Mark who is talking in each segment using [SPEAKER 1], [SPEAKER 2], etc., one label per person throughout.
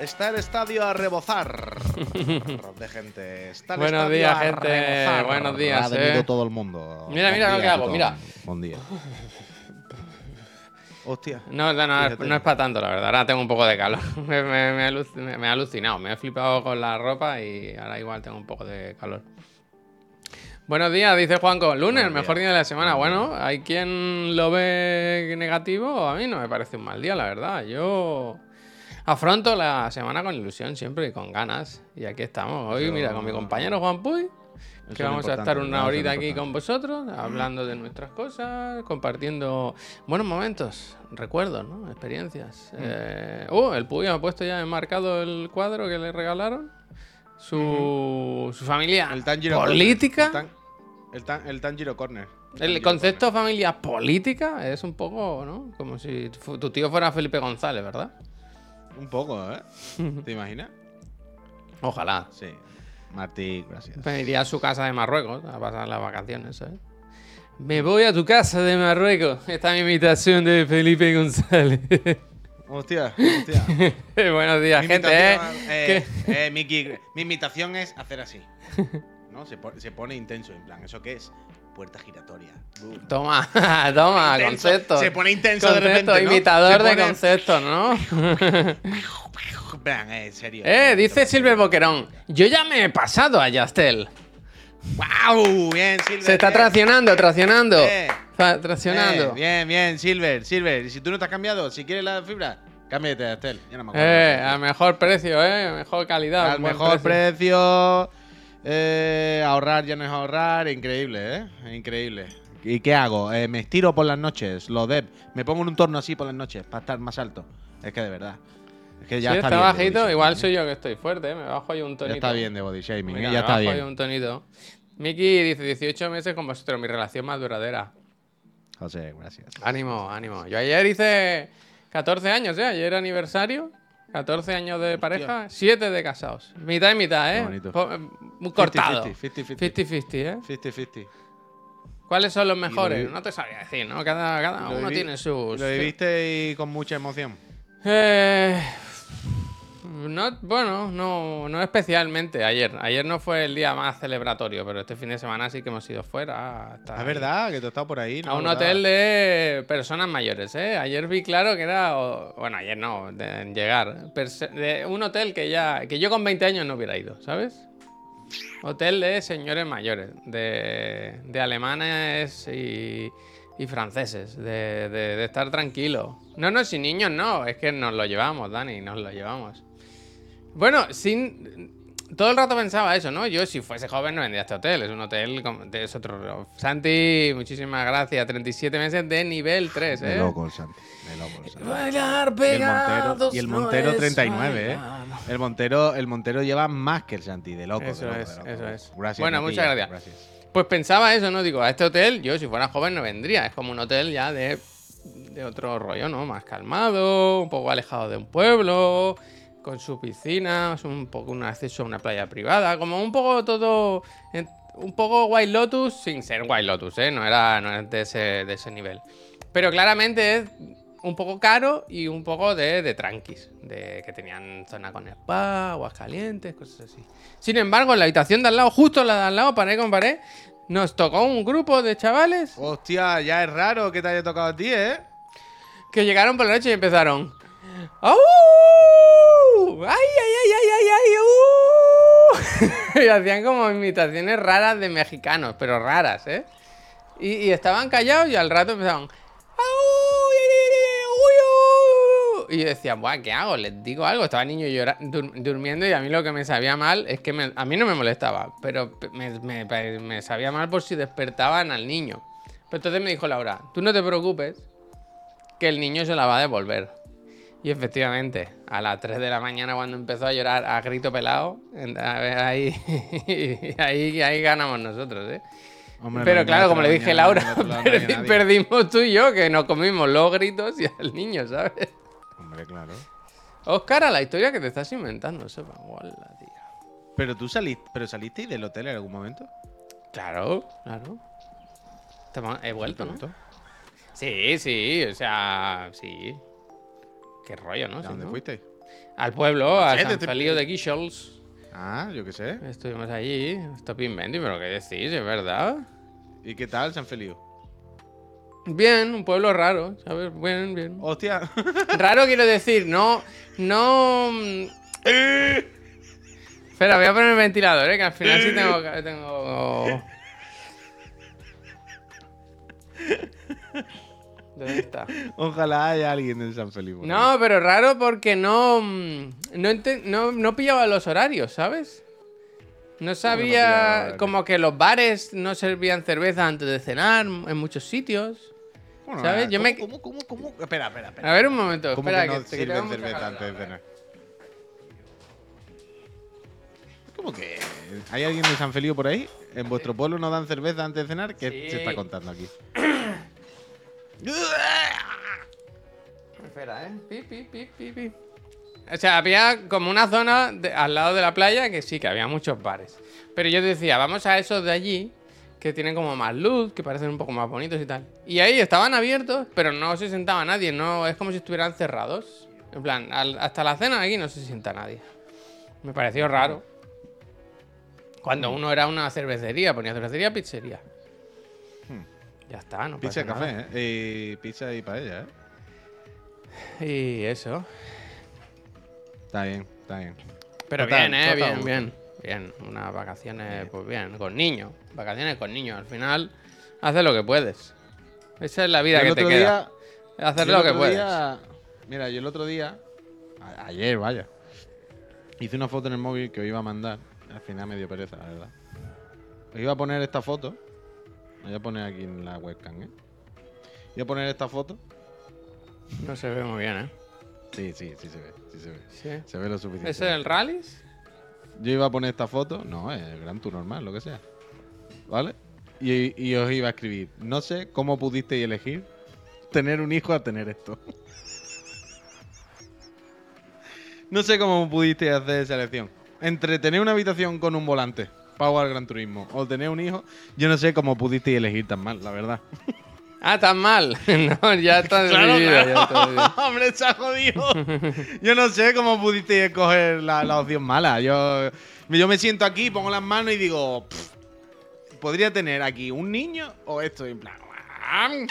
[SPEAKER 1] Está el estadio a rebozar de gente. Está el
[SPEAKER 2] Buenos
[SPEAKER 1] estadio
[SPEAKER 2] días,
[SPEAKER 1] a
[SPEAKER 2] gente.
[SPEAKER 1] rebozar.
[SPEAKER 2] Buenos días,
[SPEAKER 1] Ha venido
[SPEAKER 2] eh.
[SPEAKER 1] todo el mundo.
[SPEAKER 2] Mira,
[SPEAKER 1] Buen
[SPEAKER 2] mira lo
[SPEAKER 1] día,
[SPEAKER 2] que hago, mira.
[SPEAKER 1] Buen día. Hostia.
[SPEAKER 2] No, no, no, no es para tanto, la verdad. Ahora tengo un poco de calor. me, me- me ha aluc- me- me ha alucinado. Me he flipado con la ropa y ahora igual tengo un poco de calor. Buenos días, dice Juanco. Lunes, el mejor día de la semana. Bueno, hay quien lo ve negativo. A mí no me parece un mal día, la verdad. Yo afronto la semana con ilusión siempre y con ganas. Y aquí estamos. Hoy, mira, con mi compañero Juan Puy. Que vamos a estar una horita aquí con vosotros, hablando de nuestras cosas, compartiendo buenos momentos, recuerdos, ¿no? Experiencias.
[SPEAKER 1] Mm.
[SPEAKER 2] Eh, uh, el Puy ha puesto ya enmarcado el cuadro que le regalaron. Su, su familia
[SPEAKER 1] El
[SPEAKER 2] política.
[SPEAKER 1] Corner. El, tan, el, tan- el Tanjiro Corner.
[SPEAKER 2] El
[SPEAKER 1] Tanjiro
[SPEAKER 2] concepto familia política es un poco, ¿no? Como si tu tío fuera Felipe González, ¿verdad?
[SPEAKER 1] Un poco, ¿eh? ¿Te imaginas?
[SPEAKER 2] Ojalá.
[SPEAKER 1] Sí. Martí, gracias.
[SPEAKER 2] Me iría a su casa de Marruecos a pasar las vacaciones, ¿sabes? Me voy a tu casa de Marruecos. Esta es mi invitación de Felipe González.
[SPEAKER 1] Hostia, hostia.
[SPEAKER 2] Buenos días,
[SPEAKER 1] Mi
[SPEAKER 2] gente, ¿eh?
[SPEAKER 1] eh, eh, mi invitación es hacer así. ¿No? Se, se pone intenso, en plan, ¿eso qué es? Puerta giratoria. Boom.
[SPEAKER 2] Toma, toma,
[SPEAKER 1] Intenso.
[SPEAKER 2] concepto.
[SPEAKER 1] Se pone intenso de
[SPEAKER 2] Concepto,
[SPEAKER 1] repente, ¿no?
[SPEAKER 2] imitador
[SPEAKER 1] Se
[SPEAKER 2] de
[SPEAKER 1] pone-
[SPEAKER 2] conceptos, ¿no?
[SPEAKER 1] Plan, eh, en serio.
[SPEAKER 2] eh, dice Silver Boquerón. Yo ya me he pasado a Yastel.
[SPEAKER 1] ¡Wow! Bien, Silver.
[SPEAKER 2] Se está
[SPEAKER 1] bien.
[SPEAKER 2] traccionando, traccionando.
[SPEAKER 1] Eh.
[SPEAKER 2] Tra- Traccionando.
[SPEAKER 1] Bien, bien, bien, Silver, Silver. Y si tú no te has cambiado, si quieres la fibra, cámbiate a Estel. Ya no me acuerdo.
[SPEAKER 2] Eh, a mejor precio, eh. Mejor calidad.
[SPEAKER 1] Al mejor precio. Eh, ahorrar ya no es ahorrar. Increíble, ¿eh? Increíble. ¿Y qué hago? Eh, me estiro por las noches, lo de. Me pongo en un torno así por las noches para estar más alto. Es que de verdad. Es que ya
[SPEAKER 2] sí,
[SPEAKER 1] está,
[SPEAKER 2] bajito, igual soy
[SPEAKER 1] ¿eh?
[SPEAKER 2] yo que estoy fuerte, ¿eh? me bajo ahí un
[SPEAKER 1] Ya
[SPEAKER 2] tonito.
[SPEAKER 1] está bien de body shaming, ¿eh? Ya
[SPEAKER 2] me
[SPEAKER 1] está
[SPEAKER 2] bajo ahí
[SPEAKER 1] bien.
[SPEAKER 2] un tonito. Miki dice 18 meses con vosotros, mi relación más duradera.
[SPEAKER 1] José, gracias.
[SPEAKER 2] Ánimo, ánimo. Yo ayer hice 14 años, ¿eh? Ayer aniversario. 14 años de pareja, 7 de casados. Mitad y mitad, ¿eh? Po- Muy cortado.
[SPEAKER 1] 50-50,
[SPEAKER 2] 50-50, ¿eh?
[SPEAKER 1] 50-50.
[SPEAKER 2] ¿Cuáles son los mejores? No te sabría decir, ¿no? Cada, cada uno
[SPEAKER 1] viví-
[SPEAKER 2] tiene sus...
[SPEAKER 1] Lo viviste y con mucha emoción.
[SPEAKER 2] Eh, no, bueno, no, no especialmente ayer. Ayer no fue el día más celebratorio, pero este fin de semana sí que hemos ido fuera. hasta
[SPEAKER 1] Es
[SPEAKER 2] ahí.
[SPEAKER 1] verdad que tú estado por ahí. ¿no?
[SPEAKER 2] A un
[SPEAKER 1] ¿Verdad?
[SPEAKER 2] hotel de personas mayores, ¿eh? Ayer vi claro que era. bueno, ayer no, de, en llegar. de un hotel que ya. que yo con 20 años no hubiera ido, ¿sabes? Hotel de señores mayores, de, de alemanes y, y franceses, de, de- de estar tranquilo. No, no, sin niños no, es que nos lo llevamos, Dani, nos lo llevamos. Bueno, sin. Todo el rato pensaba eso, ¿no? Yo, si fuese joven, no vendría este hotel. Es un hotel. Es otro. Santi, muchísimas gracias. 37 meses de nivel 3, ¿eh?
[SPEAKER 1] De loco el Santi. De loco el Santi.
[SPEAKER 2] Bailar
[SPEAKER 1] Y el Montero,
[SPEAKER 2] pegados.
[SPEAKER 1] y el Montero
[SPEAKER 2] es
[SPEAKER 1] 39, ¿eh? El Montero, el Montero lleva más que el Santi, de loco. de
[SPEAKER 2] Eso
[SPEAKER 1] loco,
[SPEAKER 2] es,
[SPEAKER 1] de loco.
[SPEAKER 2] eso es.
[SPEAKER 1] Gracias,
[SPEAKER 2] Bueno, muchas gracias. Pues pensaba eso, ¿no? Digo, a este hotel, yo si fuera joven no vendría. Es como un hotel ya de, de otro rollo, ¿no? Más calmado, un poco alejado de un pueblo, con su piscina, un poco un acceso a una playa privada, como un poco todo. Un poco White Lotus sin ser White Lotus, ¿eh? No era, no de, ese, de ese nivel. Pero claramente es un poco caro y un poco de, de tranquis. De que tenían zona con spa, aguas calientes, cosas así. Sin embargo, en la habitación de al lado, justo la de al lado, pared con pared, nos tocó un grupo de chavales
[SPEAKER 1] Hostia, ya es raro que te haya tocado a ti, ¿eh?
[SPEAKER 2] que llegaron por la noche y empezaron. ¡Au! ¡Ay, ay, ay, ay, ay, ay! ¡uh! y hacían como imitaciones raras de mexicanos, pero raras, ¿eh? Y, estaban callados y al rato empezaban. Y yo decía, Buah, ¿qué hago? Les digo algo. Estaba el niño llora- dur- durmiendo y a mí lo que me sabía mal es que a mí no me molestaba, pero pe- me, me- me sabía mal por si despertaban al niño. Pero entonces me dijo Laura, tú no te preocupes, que el niño se la va a devolver. Y efectivamente, a las 3 de la mañana cuando empezó a llorar a grito pelado, en- a ver, ahí, ahí, ahí ganamos nosotros, ¿eh?
[SPEAKER 1] Hombre,
[SPEAKER 2] Pero claro, como le dije
[SPEAKER 1] mañana,
[SPEAKER 2] Laura, perdi- perdimos tú y yo, que nos comimos los gritos y al niño, ¿sabes?
[SPEAKER 1] Hombre, claro.
[SPEAKER 2] Oscar, a la historia que te estás inventando, sepa. Hola, tío.
[SPEAKER 1] Pero tú saliste, pero salisteis del hotel en algún momento.
[SPEAKER 2] Claro, claro. He vuelto, ¿no? Sí, sí, o sea, sí. Qué rollo, ¿no?
[SPEAKER 1] ¿A dónde
[SPEAKER 2] ¿no?
[SPEAKER 1] fuisteis?
[SPEAKER 2] Al pueblo, a San Feliu de Guíxols.
[SPEAKER 1] Ah, yo qué sé.
[SPEAKER 2] Estuvimos allí. Stop inventing, pero ¿qué decís? ¿Es verdad?
[SPEAKER 1] ¿Y qué tal, San Feliu?
[SPEAKER 2] Bien, un pueblo raro, ¿sabes? Bien, bien.
[SPEAKER 1] Hostia.
[SPEAKER 2] Raro quiero decir, no. No. Espera, voy a poner el ventilador, ¿eh? Que al final sí tengo. tengo... ¿Dónde está?
[SPEAKER 1] Ojalá haya alguien en San ahí.
[SPEAKER 2] No, pero raro porque no. mm, No, ente- no, no pillaba los horarios, ¿sabes? No sabía. Como que los bares no servían cerveza antes de cenar en muchos sitios.
[SPEAKER 1] Bueno,
[SPEAKER 2] ¿sabes? Yo
[SPEAKER 1] ¿cómo,
[SPEAKER 2] me-
[SPEAKER 1] cómo, cómo, cómo? Espera, espera, espera.
[SPEAKER 2] A ver un momento,
[SPEAKER 1] ¿Cómo
[SPEAKER 2] espera,
[SPEAKER 1] que no
[SPEAKER 2] que,
[SPEAKER 1] sirven cerveza antes de cenar? ¿Cómo que? ¿Hay alguien de San Feliu por ahí? ¿En vuestro pueblo no dan cerveza antes de cenar? ¿Qué
[SPEAKER 2] Sí.
[SPEAKER 1] se está contando aquí?
[SPEAKER 2] Espera, ¿eh? Pi, pi, pi, pi, pi. O sea, había como una zona de- al lado de la playa que sí, que había muchos bares. Pero yo decía, vamos a esos de allí, que tienen como más luz, que parecen un poco más bonitos y tal. Y ahí estaban abiertos, pero no se sentaba nadie, no es como si estuvieran cerrados. En plan, al- hasta la cena aquí no se sienta nadie. Me pareció raro. Cuando uno era una cervecería, ponía cervecería, pizzería. Ya está, no
[SPEAKER 1] Pizza y
[SPEAKER 2] pasa
[SPEAKER 1] café,
[SPEAKER 2] nada.
[SPEAKER 1] ¿eh? Y pizza y paella, ¿eh?
[SPEAKER 2] Y eso.
[SPEAKER 1] Está bien, está bien.
[SPEAKER 2] Pero
[SPEAKER 1] Total,
[SPEAKER 2] bien, eh, bien, bien. Bien, unas vacaciones, pues bien, con niños. Vacaciones con niños. Al final, haces lo que puedes. Esa es la vida que te queda. Hacer lo que puedes.
[SPEAKER 1] día- mira, yo el otro día, a- ayer, vaya, hice una foto en el móvil que os iba a mandar. Al final me dio pereza, la verdad. Os iba a poner esta foto. Voy a poner aquí en la webcam, ¿eh? Voy a poner esta foto.
[SPEAKER 2] No se ve muy bien, ¿eh?
[SPEAKER 1] Sí, sí, sí se ve, sí se ve.
[SPEAKER 2] Sí.
[SPEAKER 1] Se ve lo suficiente.
[SPEAKER 2] ¿Ese es el rallies?
[SPEAKER 1] Yo iba a poner esta foto, no, es el Gran Tour normal, lo que sea. ¿Vale? Y, y os iba a escribir, no sé cómo pudisteis elegir tener un hijo a tener esto. no sé cómo pudisteis hacer esa elección. Entre tener una habitación con un volante jugar al Gran Turismo o tener un hijo, yo no sé cómo pudisteis elegir tan mal, la verdad.
[SPEAKER 2] Ah, tan mal. no, ya está decidido, ya está decidido.
[SPEAKER 1] Hombre, se ha jodido. Yo no sé cómo pudiste escoger la, la opción mala. Yo, yo me siento aquí, pongo las manos y digo, "Pff, podría tener aquí un niño o esto en plan. "Am,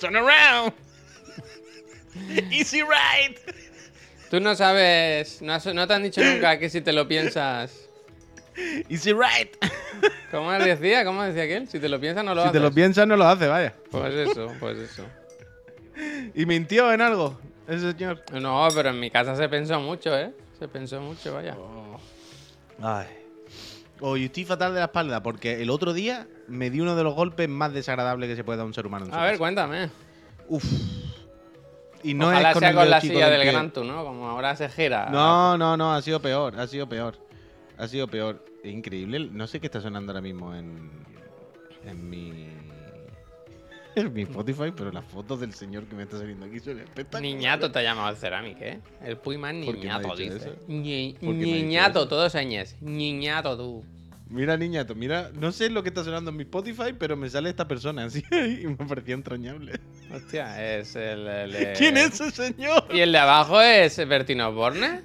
[SPEAKER 1] Turn around. Easy ride.
[SPEAKER 2] Tú no sabes, no, has- no te han dicho nunca que si te lo piensas.
[SPEAKER 1] Easy ride.
[SPEAKER 2] ¿Cómo decía? ¿Cómo decía aquel? Si te lo piensas, no lo
[SPEAKER 1] si
[SPEAKER 2] haces.
[SPEAKER 1] te lo piensas, no lo hace, vaya.
[SPEAKER 2] Pues eso, pues eso.
[SPEAKER 1] Y mintió en algo, ese señor.
[SPEAKER 2] No, pero en mi casa se pensó mucho, ¿eh? Se pensó mucho, vaya.
[SPEAKER 1] Ay. Hoy estoy fatal de la espalda porque el otro día me di uno de los golpes más desagradables que se puede dar a un ser humano. en su
[SPEAKER 2] A ver,
[SPEAKER 1] casa.
[SPEAKER 2] cuéntame.
[SPEAKER 1] Uf. Y no
[SPEAKER 2] Ojalá
[SPEAKER 1] es con
[SPEAKER 2] sea con la silla del
[SPEAKER 1] pie.
[SPEAKER 2] Gran Tour, ¿no? Como ahora se gira.
[SPEAKER 1] No, no, no, ha sido peor, ha sido peor. Ha sido peor. Es increíble. No sé qué está sonando ahora mismo en, en mi. En mi Spotify, pero las fotos del señor que me está saliendo aquí son espectaculares.
[SPEAKER 2] Niñato te ha llamado el Ceramic, ¿eh? El Puyman
[SPEAKER 1] ¿Por qué me ha
[SPEAKER 2] niñato, dice. Niñato, todos señes. Niñato tú.
[SPEAKER 1] Mira, niñato, mira. No sé lo que está sonando en mi Spotify, pero me sale esta persona así y me parecía entrañable.
[SPEAKER 2] Hostia, es el. el,
[SPEAKER 1] ¿Quién es ese señor?
[SPEAKER 2] ¿Y el de abajo es Bertino Borne?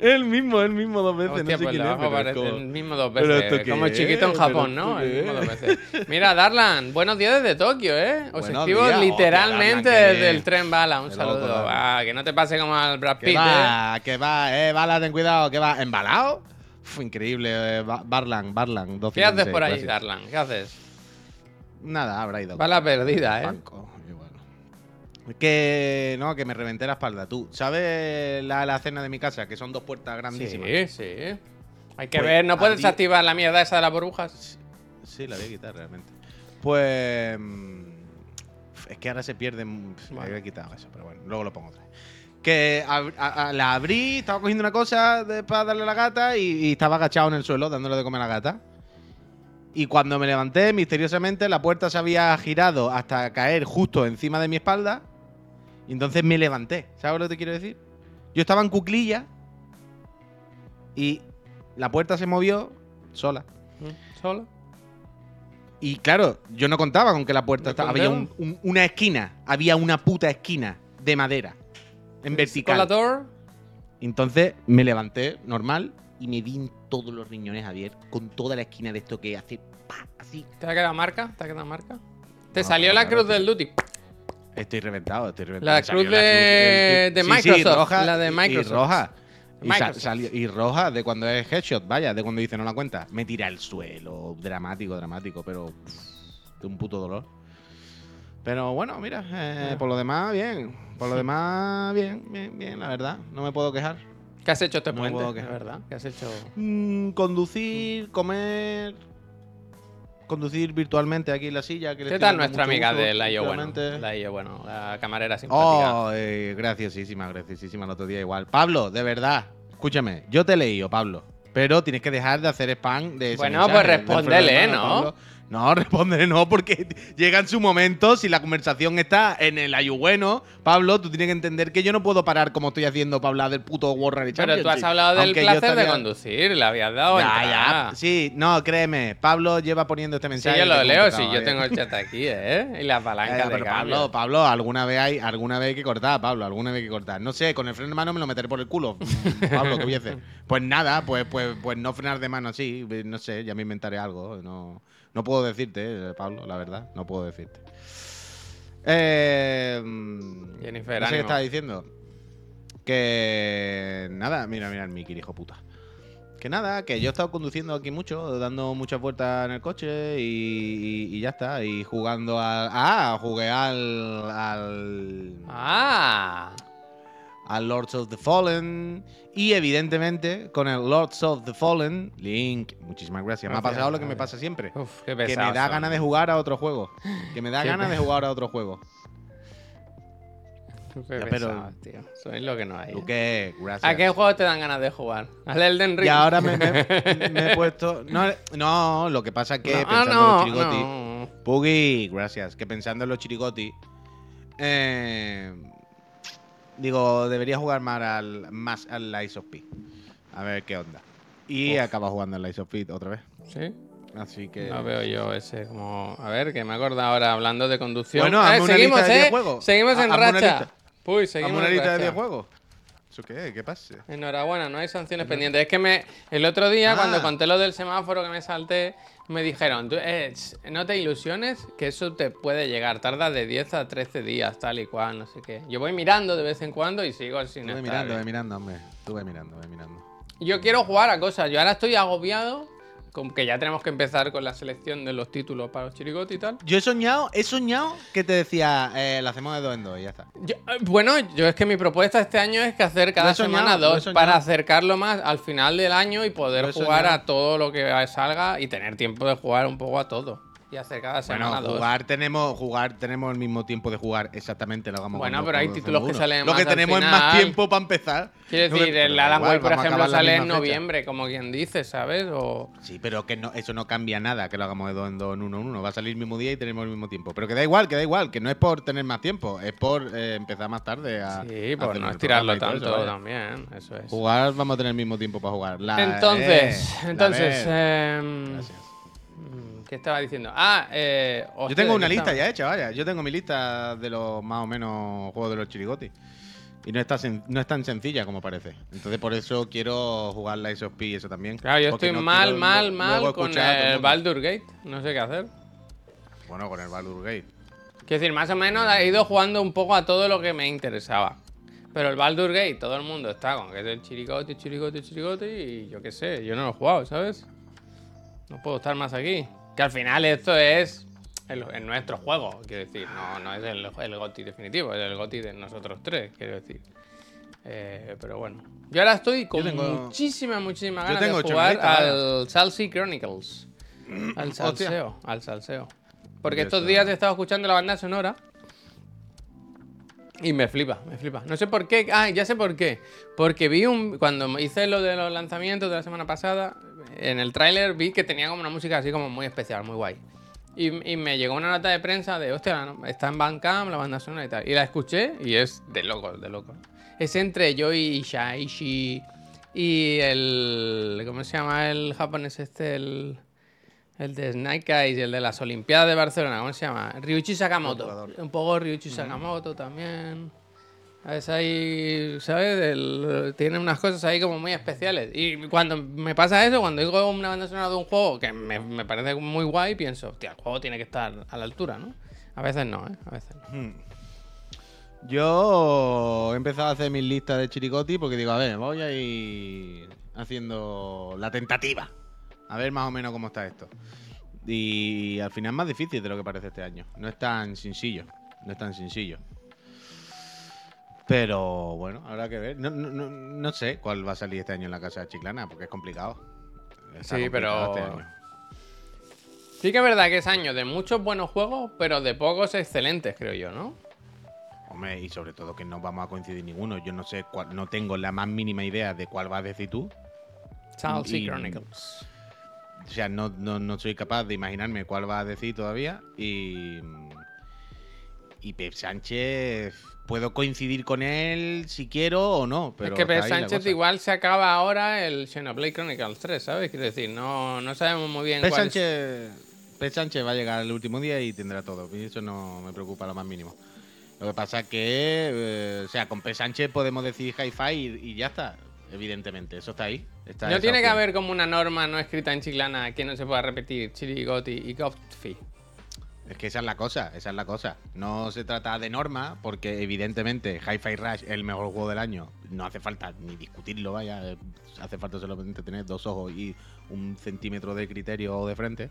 [SPEAKER 1] El mismo, el mismo dos veces.
[SPEAKER 2] Hostia,
[SPEAKER 1] no sé
[SPEAKER 2] pues el
[SPEAKER 1] quién
[SPEAKER 2] de
[SPEAKER 1] es,
[SPEAKER 2] abajo
[SPEAKER 1] pero es
[SPEAKER 2] parece
[SPEAKER 1] como-
[SPEAKER 2] el mismo dos
[SPEAKER 1] ¿Pero
[SPEAKER 2] veces. Como chiquito en
[SPEAKER 1] ¿Pero
[SPEAKER 2] Japón, ¿no? El mismo dos veces. Mira, Darlan, buenos días desde Tokio, ¿eh? Os
[SPEAKER 1] Buenos
[SPEAKER 2] escribo
[SPEAKER 1] días.
[SPEAKER 2] literalmente
[SPEAKER 1] Hostia, Darlan, qué
[SPEAKER 2] desde el tren bala. Un saludo. Ah, que no te pase como al Brad
[SPEAKER 1] Que
[SPEAKER 2] Pitt, ¿eh?
[SPEAKER 1] va, que va, eh, bala, ten cuidado, que va. ¿Embalado? Uf, increíble, eh, Ba- Barlan, Barlan.
[SPEAKER 2] ¿Qué haces
[SPEAKER 1] 12.56,
[SPEAKER 2] por ahí,
[SPEAKER 1] gracias.
[SPEAKER 2] Darlan? ¿Qué haces?
[SPEAKER 1] Nada, habrá ido.
[SPEAKER 2] Bala perdida, ¿eh?
[SPEAKER 1] Banco. Que no, que me reventé la espalda. Tú, ¿sabes la, la cena de mi casa? Que son dos puertas grandísimas.
[SPEAKER 2] Sí, sí. Hay que
[SPEAKER 1] Pues,
[SPEAKER 2] ver, ¿no puedes activar la mierda esa de las burbujas?
[SPEAKER 1] Sí, la voy a quitar realmente. Pues. mm, Es que ahora se pierde. mm, Me
[SPEAKER 2] Vale.
[SPEAKER 1] había quitado eso, pero bueno, luego lo pongo otra vez. Que ab- a- a- la abrí, estaba cogiendo una cosa de- para darle a la gata y, y estaba agachado en el suelo dándole de comer a la gata. Y cuando me levanté, misteriosamente, la puerta se había girado hasta caer justo encima de mi espalda. Y entonces me levanté. ¿Sabes lo que te quiero decir? Yo estaba en cuclilla y la puerta se movió sola.
[SPEAKER 2] ¿Mm? ¿Solo?
[SPEAKER 1] Y claro, yo no contaba con que la puerta
[SPEAKER 2] ¿De
[SPEAKER 1] estaba. Había
[SPEAKER 2] dedo?
[SPEAKER 1] un- un- una esquina, había una puta esquina de madera. en vertical.
[SPEAKER 2] Colador.
[SPEAKER 1] Entonces me levanté normal y me di en todos los riñones, Javier, con toda la esquina de esto que hace pa, así.
[SPEAKER 2] ¿Te ha quedado marca? ¿Te ha quedado marca? Te
[SPEAKER 1] No,
[SPEAKER 2] salió la cruz del Duty.
[SPEAKER 1] Estoy reventado, estoy reventado.
[SPEAKER 2] La cruz de-
[SPEAKER 1] el-
[SPEAKER 2] de
[SPEAKER 1] sí,
[SPEAKER 2] Microsoft,
[SPEAKER 1] Sí, roja,
[SPEAKER 2] la de
[SPEAKER 1] y-
[SPEAKER 2] Microsoft.
[SPEAKER 1] Y roja. Y, sa-
[SPEAKER 2] Microsoft.
[SPEAKER 1] salió- y roja de cuando es headshot, vaya, de cuando dice no la cuenta. Me tira al suelo, dramático, dramático, pero pff, de un puto dolor. Pero bueno, mira, eh, por lo demás, bien. Por lo demás, bien, bien, bien, la verdad. No me puedo quejar.
[SPEAKER 2] ¿Qué has hecho este
[SPEAKER 1] No me puedo quejar.
[SPEAKER 2] verdad. ¿Qué has hecho?
[SPEAKER 1] Mm, conducir, comer. Conducir virtualmente aquí en la silla. Que
[SPEAKER 2] ¿Qué tal nuestra amiga
[SPEAKER 1] uso
[SPEAKER 2] de la IO Bueno?
[SPEAKER 1] últimamente.
[SPEAKER 2] La IO Bueno, la camarera simpática.
[SPEAKER 1] Oh, eh, graciosísima, graciosísima el otro día igual. Pablo, de verdad, escúchame, yo te he leído, Pablo, pero tienes que dejar de hacer spam de ese
[SPEAKER 2] Bueno,
[SPEAKER 1] mensaje
[SPEAKER 2] pues
[SPEAKER 1] del
[SPEAKER 2] respóndele, ¿no?
[SPEAKER 1] Pablo. No, respóndele no, porque llega en su momento, si la conversación está en el ayubueno, Pablo, tú tienes que entender que yo no puedo parar como estoy haciendo para hablar del puto Warrior
[SPEAKER 2] Pero tú has hablado del placer de conducir, le habías dado
[SPEAKER 1] Ya, ya, sí, no, créeme, Pablo lleva poniendo este
[SPEAKER 2] Sí,
[SPEAKER 1] mensaje.
[SPEAKER 2] yo lo leo, sí, yo tengo el chat aquí, ¿eh? Y la palanca
[SPEAKER 1] Ya,
[SPEAKER 2] de
[SPEAKER 1] pero
[SPEAKER 2] cambio.
[SPEAKER 1] Pablo, Pablo, alguna vez hay, alguna vez hay que cortar, Pablo, alguna vez hay que cortar. No sé, con el freno de mano me lo meteré por el culo. Pablo, ¿qué voy a hacer? Pues nada, pues, pues, pues no frenar de mano así, no sé, ya me inventaré algo. No, no puedo decirte, eh, Pablo, la verdad, no puedo decirte. Eh, mm,
[SPEAKER 2] Jennifer,
[SPEAKER 1] no sé qué estaba diciendo. Que nada, mira, mira el Mickey, hijo puta. Que nada, que yo he estado conduciendo aquí mucho, dando muchas vueltas en el coche y, y- y ya está. Y jugando al. Ah, jugué al. al.
[SPEAKER 2] Ah,
[SPEAKER 1] al Lords of the Fallen. Y evidentemente, con el Lords of the Fallen, Link, muchísimas gracias. Me ha pasado lo que me pasa siempre.
[SPEAKER 2] uf, qué
[SPEAKER 1] Que
[SPEAKER 2] pesado.
[SPEAKER 1] me da ganas de jugar a otro juego. Que me da ganas de jugar a otro juego.
[SPEAKER 2] Qué
[SPEAKER 1] Ya, pero-
[SPEAKER 2] tío. Sois lo que no hay. ¿eh?
[SPEAKER 1] ¿Tú qué? Gracias.
[SPEAKER 2] ¿A qué juego te dan ganas de jugar? ¿Al Elden Ring?
[SPEAKER 1] Y ahora me, me- me he puesto. No, no, lo que pasa es que
[SPEAKER 2] No, ah,
[SPEAKER 1] pensando en
[SPEAKER 2] no,
[SPEAKER 1] los chirigoti.
[SPEAKER 2] no.
[SPEAKER 1] Puggy, gracias. Que pensando en los chirigoti. eh, digo, debería jugar más al, más al Lies of P. A ver qué onda. Y
[SPEAKER 2] Uf.
[SPEAKER 1] acaba jugando al Lies of P otra vez.
[SPEAKER 2] ¿Sí?
[SPEAKER 1] Así que.
[SPEAKER 2] No veo yo ese como... A ver, que me acuerdo ahora hablando de conducción.
[SPEAKER 1] Bueno,
[SPEAKER 2] Eh,
[SPEAKER 1] una
[SPEAKER 2] seguimos,
[SPEAKER 1] lista de
[SPEAKER 2] ¿eh?
[SPEAKER 1] 10 juegos.
[SPEAKER 2] Seguimos en racha. Uy, seguimos
[SPEAKER 1] ¿Vamos una
[SPEAKER 2] en
[SPEAKER 1] lista de
[SPEAKER 2] racha.
[SPEAKER 1] 10 juegos? ¿Eso qué? ¿Qué pasa?
[SPEAKER 2] Enhorabuena, no hay sanciones pendientes. Es que me, el otro día,
[SPEAKER 1] Ah.
[SPEAKER 2] cuando conté lo del semáforo que me salté, me dijeron, "Tú, eh, no te ilusiones, que eso te puede llegar. Tarda de 10 a 13 días, tal y cual, no sé qué. Yo voy mirando de vez en cuando y sigo sin
[SPEAKER 1] Estuve mirando, voy mirando, hombre. Estuve mirando, voy mirando.
[SPEAKER 2] Yo quiero jugar a cosas. Yo ahora estoy agobiado, con que ya tenemos que empezar con la selección de los títulos para los chirigotes y tal.
[SPEAKER 1] Yo he soñado, he soñado que te decía, eh, lo hacemos de dos en dos y ya está.
[SPEAKER 2] Yo- eh, bueno, yo es que mi propuesta este año es que hacer cada
[SPEAKER 1] soñado,
[SPEAKER 2] semana dos para acercarlo más al final del año y poder jugar
[SPEAKER 1] soñado.
[SPEAKER 2] a todo lo que salga y tener tiempo de jugar un poco a todo. Y hacer cada semana
[SPEAKER 1] Bueno,
[SPEAKER 2] dos.
[SPEAKER 1] jugar tenemos, jugar tenemos el mismo tiempo de jugar exactamente lo hagamos
[SPEAKER 2] Bueno, pero hay títulos que salen
[SPEAKER 1] Lo
[SPEAKER 2] más
[SPEAKER 1] que tenemos es más tiempo para empezar.
[SPEAKER 2] Quiero decir, el Alan Wake, por ejemplo, sale en
[SPEAKER 1] fecha.
[SPEAKER 2] noviembre, como quien dice, ¿sabes? O...
[SPEAKER 1] Sí, pero que no, eso no cambia nada que lo hagamos de dos en dos, en uno en uno. Va a salir el mismo día y tenemos el mismo tiempo. Pero que da igual, que da igual, que no es por tener más tiempo, es por eh, empezar más tarde a.
[SPEAKER 2] Sí, por no estirarlo tanto
[SPEAKER 1] eso,
[SPEAKER 2] también, eso es.
[SPEAKER 1] Jugar, vamos a tener el mismo tiempo para jugar. La-
[SPEAKER 2] Entonces,
[SPEAKER 1] eh,
[SPEAKER 2] entonces,
[SPEAKER 1] Gracias.
[SPEAKER 2] Mm, ¿qué estaba diciendo? Ah, eh,
[SPEAKER 1] Yo tengo
[SPEAKER 2] ¿de
[SPEAKER 1] una lista ya hecha, vaya. Yo tengo mi lista de los más o menos juegos de los chirigotis. Y no es, tan sen- no es tan sencilla como parece. Entonces por eso quiero jugar la of P y eso también.
[SPEAKER 2] Claro, yo estoy
[SPEAKER 1] no
[SPEAKER 2] mal,
[SPEAKER 1] quiero
[SPEAKER 2] mal, mal con
[SPEAKER 1] el.
[SPEAKER 2] Baldur Gate. No sé qué hacer.
[SPEAKER 1] Bueno, con el Baldur Gate.
[SPEAKER 2] Quiero decir, más o menos he ido jugando un poco a todo lo que me interesaba. Pero el Baldur Gate, todo el mundo está con que es el chirigote, chirigote, chirigote y yo qué sé, yo no lo he jugado, ¿sabes? No puedo estar más aquí. Que al final esto es el, el nuestro juego, quiero decir. No, no es el, el GOTI definitivo, es el GOTI de nosotros tres, quiero decir. Eh, pero bueno. Yo ahora estoy con
[SPEAKER 1] Yo tengo-
[SPEAKER 2] muchísima, muchísima
[SPEAKER 1] Yo
[SPEAKER 2] ganas de jugar al Salsy Chronicles. Al salseo, al salseo. Porque estos días he estado escuchando la banda sonora y me flipa, me flipa. No sé por qué. Ah, ya sé por qué. Porque vi un. Cuando hice lo de los lanzamientos de la semana pasada, en el tráiler vi que tenía como una música así como muy especial, muy guay. Y, y me llegó una nota de prensa de, hostia, no, está en Bandcamp la banda sonora y tal. Y la escuché y es de locos, de locos. Es entre Joy Shaishi y el. ¿Cómo se llama el japonés este? El. El de Snake Eyes y el de las Olimpiadas de Barcelona, ¿cómo se llama? Ryuichi Sakamoto. Un poco Ryuichi Sakamoto también. Es ahí, ¿sabes? El- tiene unas cosas ahí como muy especiales. Y cuando me pasa eso, cuando digo una banda sonora de un juego que me, me parece muy guay, pienso, hostia, el juego tiene que estar a la altura, ¿no? A veces no, ¿eh? A veces no.
[SPEAKER 1] Yo he empezado a hacer mis listas de chiricoti porque digo, a ver, voy a ir haciendo la tentativa. A ver más o menos cómo está esto. Y al final es más difícil de lo que parece este año. No es tan sencillo. No es tan sencillo. Pero bueno, habrá que ver. No, no- no- no sé cuál va a salir este año en la casa de Chiclana porque es complicado. Está
[SPEAKER 2] Sí,
[SPEAKER 1] complicado
[SPEAKER 2] pero-
[SPEAKER 1] este año.
[SPEAKER 2] Sí que es verdad que es año de muchos buenos juegos, pero de pocos excelentes, creo yo, ¿no?
[SPEAKER 1] Hombre, y sobre todo que no vamos a coincidir ninguno. Yo no sé cuál, no tengo la más mínima idea de cuál vas a decir tú.
[SPEAKER 2] Chelsea
[SPEAKER 1] Y-
[SPEAKER 2] Chronicles.
[SPEAKER 1] O sea, no, no, no soy capaz de imaginarme cuál va a decir todavía. Y. Y Pep Sánchez. Puedo coincidir con él si quiero o no. Pero
[SPEAKER 2] es que Pep Sánchez igual se acaba ahora el Xenoblade Chronicles 3, ¿sabes? Quiero decir, no, no sabemos muy bien
[SPEAKER 1] Pep
[SPEAKER 2] cuál es-
[SPEAKER 1] Sánchez, Pep Sánchez va a llegar el último día y tendrá todo. Y eso no me preocupa lo más mínimo. Lo que pasa es que. eh, o sea, con Pep Sánchez podemos decir hi-fi y, y ya está. Evidentemente, eso está ahí. Está
[SPEAKER 2] No tiene que haber como una norma no escrita en chiclana que no se pueda repetir Chirigoti y Godfrey.
[SPEAKER 1] Es que esa es la cosa, esa es la cosa. No se trata de norma, porque evidentemente Hi-Fi Rush es el mejor juego del año. No hace falta ni discutirlo, vaya. eh, Hace falta solamente tener dos ojos y un centímetro de criterio de frente.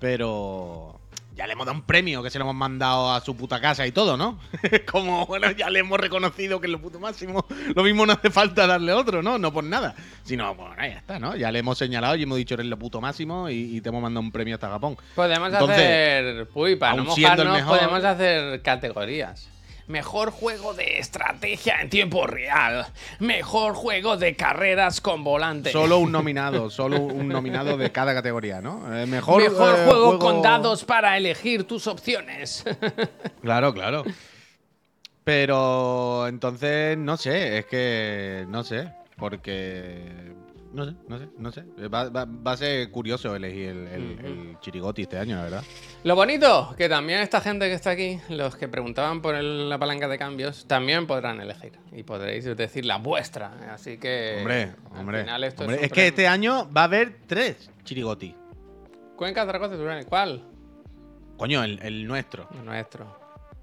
[SPEAKER 1] Pero ya le hemos dado un premio que se lo hemos mandado a su puta casa y todo, ¿no? Como, bueno, ya le hemos reconocido que es lo puto máximo. Lo mismo no hace falta darle otro, ¿no? No por nada. Sino, bueno, ya está, ¿no? Ya le hemos señalado y hemos dicho eres lo puto máximo y, y te hemos mandado un premio hasta Japón.
[SPEAKER 2] Podemos
[SPEAKER 1] Entonces,
[SPEAKER 2] hacer. Uy, para no mojarnos,
[SPEAKER 1] mejor-
[SPEAKER 2] podemos hacer categorías. Mejor juego de estrategia en tiempo real. Mejor juego de carreras con volante.
[SPEAKER 1] Solo un nominado, solo un nominado de cada categoría, ¿no? Eh, mejor
[SPEAKER 2] Mejor
[SPEAKER 1] eh,
[SPEAKER 2] juego, con dados para elegir tus opciones.
[SPEAKER 1] Claro, claro. Pero entonces, no sé, es que no sé, porque no sé, no sé, no sé. Va, va- va a ser curioso elegir el, el- el chirigoti este año, la verdad.
[SPEAKER 2] Lo bonito, que también esta gente que está aquí, los que preguntaban por el- la palanca de cambios, también podrán elegir. Y podréis decir la vuestra. Así que.
[SPEAKER 1] Hombre,
[SPEAKER 2] Eh, al
[SPEAKER 1] hombre.
[SPEAKER 2] final esto
[SPEAKER 1] hombre,
[SPEAKER 2] es,
[SPEAKER 1] es que este año va a haber tres chirigoti.
[SPEAKER 2] Cuenca, Zaragoza. ¿Cuál?
[SPEAKER 1] Coño, el, el nuestro.
[SPEAKER 2] El nuestro.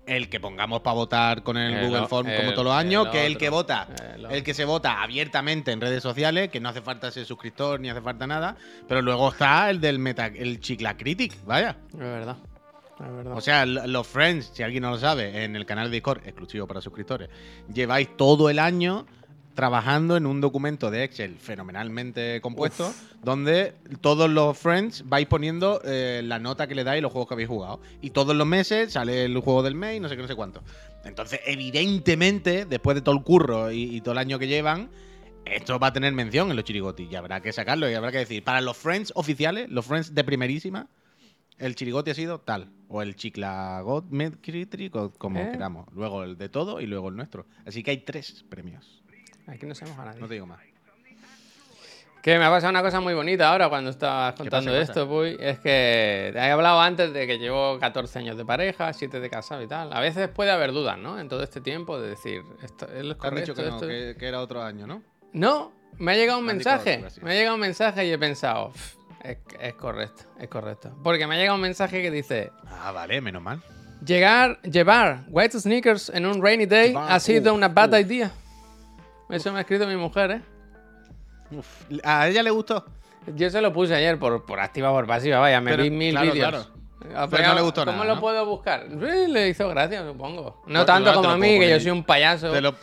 [SPEAKER 1] El que pongamos para votar con el,
[SPEAKER 2] El
[SPEAKER 1] Google Form como
[SPEAKER 2] el-
[SPEAKER 1] todos los años,
[SPEAKER 2] el
[SPEAKER 1] que es el que vota.
[SPEAKER 2] El
[SPEAKER 1] El que se vota abiertamente en redes sociales, que no hace falta ser suscriptor ni hace falta nada. Pero luego está el del Meta, el Chicla Critic, vaya.
[SPEAKER 2] Es verdad. Es verdad.
[SPEAKER 1] O sea, los Friends, si alguien no lo sabe, en el canal de Discord, exclusivo para suscriptores, lleváis todo el año trabajando en un documento de Excel fenomenalmente compuesto, donde todos los Friends vais poniendo eh, la nota que le dais los juegos que habéis jugado. Y todos los meses sale el juego del mes y no sé qué, no sé cuánto. Entonces, evidentemente, después de todo el curro y, y todo el año que llevan, esto va a tener mención en los chirigotis y habrá que sacarlo y habrá que decir, para los Friends oficiales, los Friends de primerísima, el chirigoti ha sido tal. O el chiclagot como
[SPEAKER 2] ¿Eh?
[SPEAKER 1] queramos. Luego el de todo y luego el nuestro. Así que hay tres premios.
[SPEAKER 2] Aquí no se moja nadie.
[SPEAKER 1] No te digo más.
[SPEAKER 2] Que me ha pasado una cosa muy bonita ahora cuando estabas
[SPEAKER 1] ¿Qué
[SPEAKER 2] contando
[SPEAKER 1] pasa,
[SPEAKER 2] esto, Puy. Es que te he hablado antes de que llevo 14 años de pareja, 7 de casado y tal. A veces puede haber dudas, ¿no? En todo este tiempo de decir, esto es lo correcto.
[SPEAKER 1] dicho que no,
[SPEAKER 2] esto-
[SPEAKER 1] que, que era otro año, ¿no?
[SPEAKER 2] No, me ha llegado un
[SPEAKER 1] Me
[SPEAKER 2] mensaje.
[SPEAKER 1] así.
[SPEAKER 2] Me ha llegado un mensaje y he pensado, "Pff, es, es correcto, es correcto. Porque me ha llegado un mensaje que dice,
[SPEAKER 1] Ah, vale, menos mal.
[SPEAKER 2] llegar, llevar white sneakers en un rainy day
[SPEAKER 1] Llevar,
[SPEAKER 2] ha sido
[SPEAKER 1] uf,
[SPEAKER 2] una bad
[SPEAKER 1] uf.
[SPEAKER 2] idea. Eso me ha escrito mi mujer, ¿eh?
[SPEAKER 1] Uf, ¿A ella le gustó?
[SPEAKER 2] Yo se lo puse ayer por, por activa por pasiva, vaya, me
[SPEAKER 1] Pero,
[SPEAKER 2] vi mil
[SPEAKER 1] claro,
[SPEAKER 2] vídeos.
[SPEAKER 1] claro.
[SPEAKER 2] Ah,
[SPEAKER 1] Pero no le gustó
[SPEAKER 2] ¿Cómo
[SPEAKER 1] nada,
[SPEAKER 2] lo
[SPEAKER 1] ¿no?
[SPEAKER 2] puedo buscar? Sí, le hizo gracia, supongo. No tanto
[SPEAKER 1] claro,
[SPEAKER 2] como a mí, que yo soy un payaso.
[SPEAKER 1] Te lo,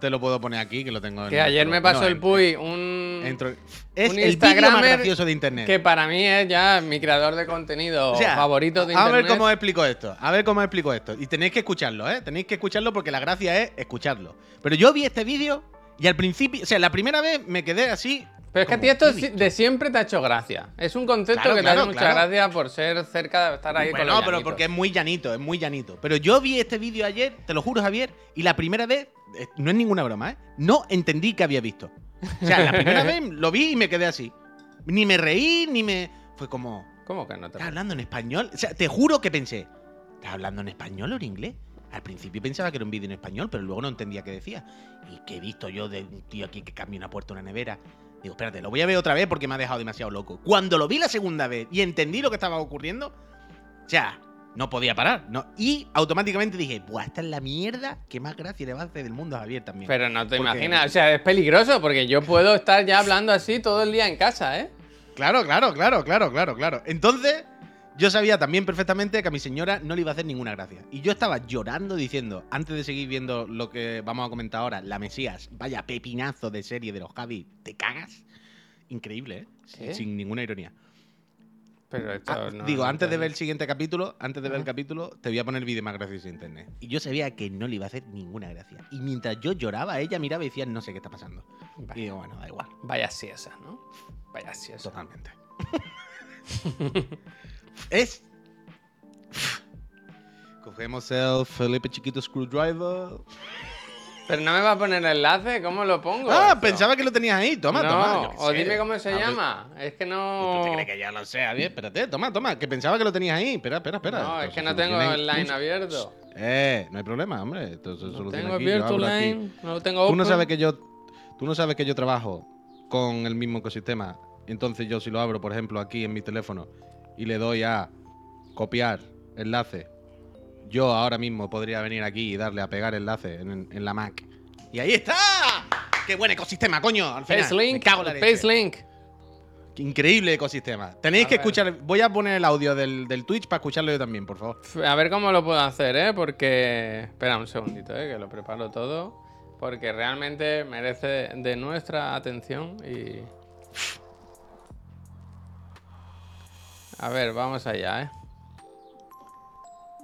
[SPEAKER 1] te lo puedo poner aquí, que lo tengo en
[SPEAKER 2] Que ayer me pasó el Puy un,
[SPEAKER 1] entro- es
[SPEAKER 2] un
[SPEAKER 1] el vídeo más gracioso de internet.
[SPEAKER 2] que para mí es ya mi creador de contenido
[SPEAKER 1] O sea,
[SPEAKER 2] favorito de
[SPEAKER 1] a
[SPEAKER 2] internet.
[SPEAKER 1] ver cómo explico esto. A ver cómo explico esto. Y tenéis que escucharlo, ¿eh? Tenéis que escucharlo porque la gracia es escucharlo. Pero yo vi este vídeo y al principio, o sea, la primera vez me quedé así.
[SPEAKER 2] Pero es que a ti esto de siempre te ha hecho gracia. Es un concepto
[SPEAKER 1] Claro,
[SPEAKER 2] que te
[SPEAKER 1] claro,
[SPEAKER 2] hace mucha
[SPEAKER 1] claro.
[SPEAKER 2] gracia por ser cerca de estar ahí con
[SPEAKER 1] Bueno,
[SPEAKER 2] los
[SPEAKER 1] pero
[SPEAKER 2] llanitos.
[SPEAKER 1] porque es muy llanito, es muy llanito. Pero yo vi este vídeo ayer, te lo juro, Javier, y la primera vez, eh, no es ninguna broma, ¿eh? No entendí que había visto. O sea, la primera vez lo vi y me quedé así. Ni me reí, ni me. Fue como.
[SPEAKER 2] ¿Cómo que no te
[SPEAKER 1] ¿Estás hablando en español? O sea, te juro que pensé. ¿Estás hablando en español o en inglés? Al principio pensaba que era un vídeo en español, pero luego no entendía qué decía. Y que he visto yo de un tío aquí que cambia una puerta a una nevera. Digo, espérate, lo voy a ver otra vez porque me ha dejado demasiado loco. Cuando lo vi la segunda vez y entendí lo que estaba ocurriendo, ya, no podía parar. No. Y automáticamente dije, Buah, esta es la mierda que más gracia le va a hacer del mundo a Javier también.
[SPEAKER 2] Pero no te
[SPEAKER 1] Porque-
[SPEAKER 2] imaginas, o sea, es peligroso porque yo puedo estar ya hablando así todo el día en casa, ¿eh?
[SPEAKER 1] Claro, claro, claro, claro, claro, claro. Entonces, yo sabía también perfectamente que a mi señora no le iba a hacer ninguna gracia. Y yo estaba llorando diciendo, antes de seguir viendo lo que vamos a comentar ahora, La Mesías, vaya pepinazo de serie de los Javi, ¿te cagas? Increíble, ¿eh? Sin,
[SPEAKER 2] ¿Qué?
[SPEAKER 1] sin ninguna ironía.
[SPEAKER 2] Pero esto
[SPEAKER 1] Ah,
[SPEAKER 2] no-
[SPEAKER 1] digo, antes de ver el siguiente capítulo, antes de ver el capítulo, te voy a poner el vídeo más gracioso de internet. Y yo sabía que no le iba a hacer ninguna gracia. Y mientras yo lloraba, ella miraba y decía, no sé qué está pasando. Y digo, bueno, da igual,
[SPEAKER 2] vaya siesa, ¿no? Vaya siesa.
[SPEAKER 1] totalmente. es. Cogemos el Felipe Chiquito Screwdriver.
[SPEAKER 2] Pero no me va a poner el enlace, ¿cómo lo pongo?
[SPEAKER 1] Ah,
[SPEAKER 2] esto?
[SPEAKER 1] pensaba que lo tenías ahí. Toma,
[SPEAKER 2] no,
[SPEAKER 1] toma.
[SPEAKER 2] o
[SPEAKER 1] sé.
[SPEAKER 2] dime cómo se
[SPEAKER 1] Abre-
[SPEAKER 2] llama. Es que
[SPEAKER 1] ¿Tú
[SPEAKER 2] no.
[SPEAKER 1] te crees que ya lo sé? Javier? Espérate, toma, toma. Que pensaba que lo tenías ahí. Espera, espera, espera.
[SPEAKER 2] No, es
[SPEAKER 1] Entonces,
[SPEAKER 2] que no tengo el line
[SPEAKER 1] tú-
[SPEAKER 2] abierto.
[SPEAKER 1] Eh, no hay problema, hombre.
[SPEAKER 2] No
[SPEAKER 1] soluciona
[SPEAKER 2] tengo
[SPEAKER 1] aquí,
[SPEAKER 2] abierto line, no lo tengo
[SPEAKER 1] Tú no
[SPEAKER 2] open.
[SPEAKER 1] sabes que yo, tú no sabes que yo trabajo con el mismo ecosistema. Entonces yo si lo abro, por ejemplo, aquí en mi teléfono y le doy a copiar enlace, yo ahora mismo podría venir aquí y darle a pegar enlace en, en la Mac. Y ahí está. ¡Qué buen ecosistema, coño! Al final.
[SPEAKER 2] Link, Link.
[SPEAKER 1] Increíble ecosistema. Tenéis
[SPEAKER 2] A
[SPEAKER 1] que
[SPEAKER 2] ver.
[SPEAKER 1] escuchar. Voy a poner el audio del, del Twitch para escucharlo yo también, por favor.
[SPEAKER 2] A ver cómo lo puedo hacer, ¿eh? Porque... Espera un segundito, ¿eh? Que lo preparo todo. Porque realmente merece de nuestra atención y... A ver, vamos allá, ¿eh?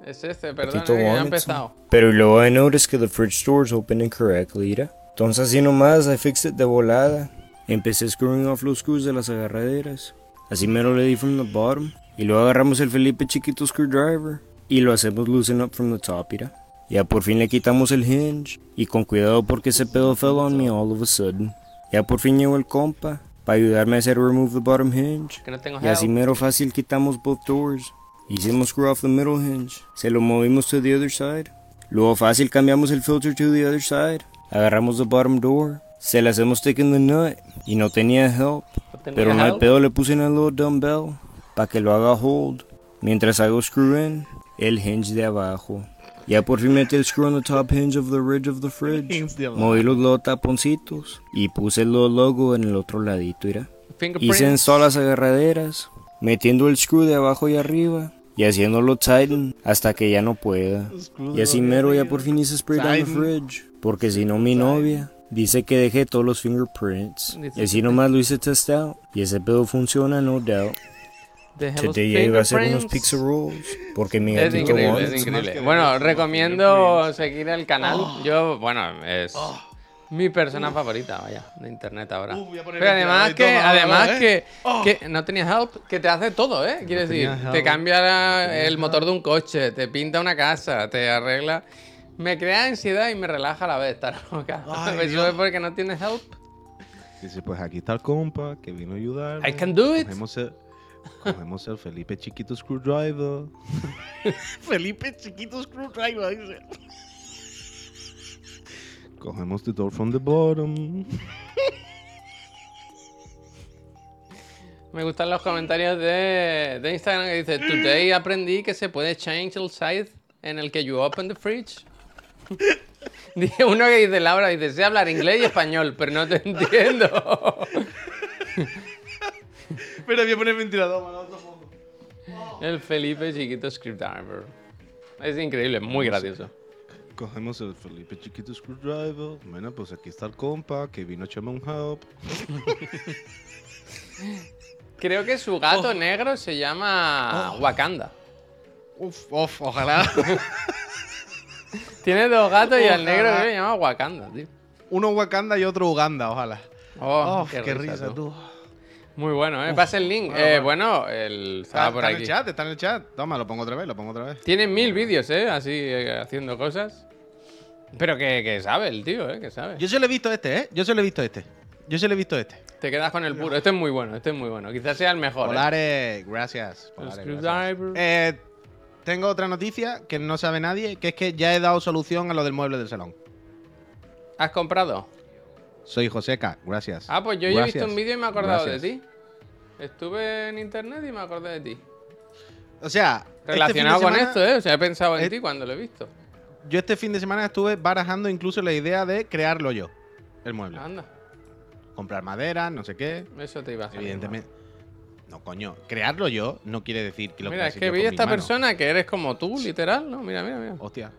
[SPEAKER 2] Es este, perdón, eh, que ya ha empezado.
[SPEAKER 3] Pero luego I noticed que the fridge door's open incorrectly, ¿ira? Entonces así nomás, I fixed it de volada. Empecé screwing off los screws de las agarraderas. Así me lo le di from the bottom. Y luego agarramos el Felipe chiquito screwdriver. Y lo hacemos loosen up from the top, ¿ira? Ya por fin le quitamos el hinge. Y con cuidado porque ese pedo fell on me all of a sudden. Ya por fin llegó el compa. Para ayudarme a hacer remove the bottom hinge.
[SPEAKER 2] Que no tengo
[SPEAKER 3] Y así mero fácil quitamos both doors. Hicimos screw off the middle hinge. Se lo movimos to the other side. Luego fácil cambiamos el filter to the other side. Agarramos the bottom door. Se le hacemos stick in the nut. Y no tenía help.
[SPEAKER 2] No tenía
[SPEAKER 3] Pero
[SPEAKER 2] help.
[SPEAKER 3] pedo, le puse el little dumbbell. para que lo haga hold. Mientras hago screw in el hinge de abajo. Ya por fin metí el screw on the top hinge of the ridge of the fridge. Moví los dos taponcitos y puse el logo en el otro ladito.
[SPEAKER 2] Fingerprints.
[SPEAKER 3] Hice en todas las agarraderas, metiendo el screw de abajo y arriba y haciéndolo tighten hasta que ya no pueda. Y así mero ya por fin hice spray down the fridge, porque si no mi novia dice que dejé todos los fingerprints. Y así nomás lo hice test out y ese pedo funciona, no doubt. Today ya iba a hacer unos pizza rolls, porque mi
[SPEAKER 2] Es increíble,
[SPEAKER 3] wants.
[SPEAKER 2] es increíble. Bueno, recomiendo seguir el canal. Yo, bueno, es mi persona favorita, vaya, de internet ahora.
[SPEAKER 1] Uf, poner
[SPEAKER 2] Pero además que,
[SPEAKER 1] todo
[SPEAKER 2] además
[SPEAKER 1] ¿eh?
[SPEAKER 2] que, que no tenías help, que te hace todo, ¿eh? Quiero decir,
[SPEAKER 1] tenías
[SPEAKER 2] te
[SPEAKER 1] help,
[SPEAKER 2] cambia la-
[SPEAKER 1] no
[SPEAKER 2] el motor de un coche, te pinta una casa, te arregla. Me crea ansiedad y me relaja a la vez estar loca.
[SPEAKER 1] Ay, Dios.
[SPEAKER 2] es porque no tienes help.
[SPEAKER 1] Dice, pues aquí está el compa que vino a ayudar.
[SPEAKER 2] I can do it.
[SPEAKER 1] Cogemos el, cogemos el Felipe Chiquito Screwdriver. Felipe Chiquito Screwdriver, dice. Cogemos the door from the bottom.
[SPEAKER 2] Me gustan los comentarios de, de Instagram que dice, Today aprendí que se puede change el side en el que you open the fridge. Dice uno que dice, Laura, dice, sé hablar inglés y español, pero no te entiendo.
[SPEAKER 1] Pero voy a poner ventilador, mano, otro poco.
[SPEAKER 2] el Felipe chiquito scriptdriver. Es increíble, muy gracioso.
[SPEAKER 1] Cogemos el Felipe Chiquito Screwdriver. Bueno, pues aquí está el compa que vino a echarme un help.
[SPEAKER 2] Creo que su gato negro se llama Wakanda.
[SPEAKER 1] Uf, uf, ojalá.
[SPEAKER 2] Tiene dos gatos y el
[SPEAKER 1] Ojalá.
[SPEAKER 2] negro se llama Wakanda, tío.
[SPEAKER 1] Uno Wakanda y otro Uganda, ojalá.
[SPEAKER 2] Oh,
[SPEAKER 1] Oh, qué, risa, tú.
[SPEAKER 2] Muy bueno, ¿eh? Pasa el link.
[SPEAKER 1] bueno,
[SPEAKER 2] Eh,
[SPEAKER 1] bueno.
[SPEAKER 2] el...
[SPEAKER 1] Está,
[SPEAKER 2] por
[SPEAKER 1] está en
[SPEAKER 2] aquí.
[SPEAKER 1] el chat, está en el chat. Toma, lo pongo otra vez, lo pongo otra vez.
[SPEAKER 2] Tiene mil vídeos, ¿eh? Así, eh, haciendo cosas. Pero que, que sabe el tío, ¿eh? Que sabe.
[SPEAKER 1] Yo solo he visto este, ¿eh? Yo solo he visto este. Yo solo he visto este.
[SPEAKER 2] Te quedas con el puro. Este es muy bueno, este es muy bueno. Quizás sea el mejor. ¿eh?
[SPEAKER 1] Polares, gracias.
[SPEAKER 2] El
[SPEAKER 1] Polares, gracias. Eh, tengo otra noticia que no sabe nadie, que es que ya he dado solución a lo del mueble del salón.
[SPEAKER 2] ¿Has comprado?
[SPEAKER 1] Soy Joseca, gracias.
[SPEAKER 2] Ah, pues yo ya he visto
[SPEAKER 1] Gracias.
[SPEAKER 2] un vídeo y me he acordado
[SPEAKER 1] Gracias.
[SPEAKER 2] de ti. Estuve en internet y me acordé de ti.
[SPEAKER 1] O sea, este
[SPEAKER 2] Relacionado con esto, ¿eh? O sea, he pensado en ti cuando lo he visto.
[SPEAKER 1] Yo este fin de semana estuve barajando incluso la idea de crearlo yo, el mueble.
[SPEAKER 2] Anda,
[SPEAKER 1] Comprar madera, no sé qué.
[SPEAKER 2] eso te iba a salir
[SPEAKER 1] Evidentemente. No, coño. Crearlo yo no quiere decir que lo
[SPEAKER 2] Mira, es que vi a esta persona que eres como tú, literal, ¿no? Mira, mira, mira.
[SPEAKER 1] Hostia.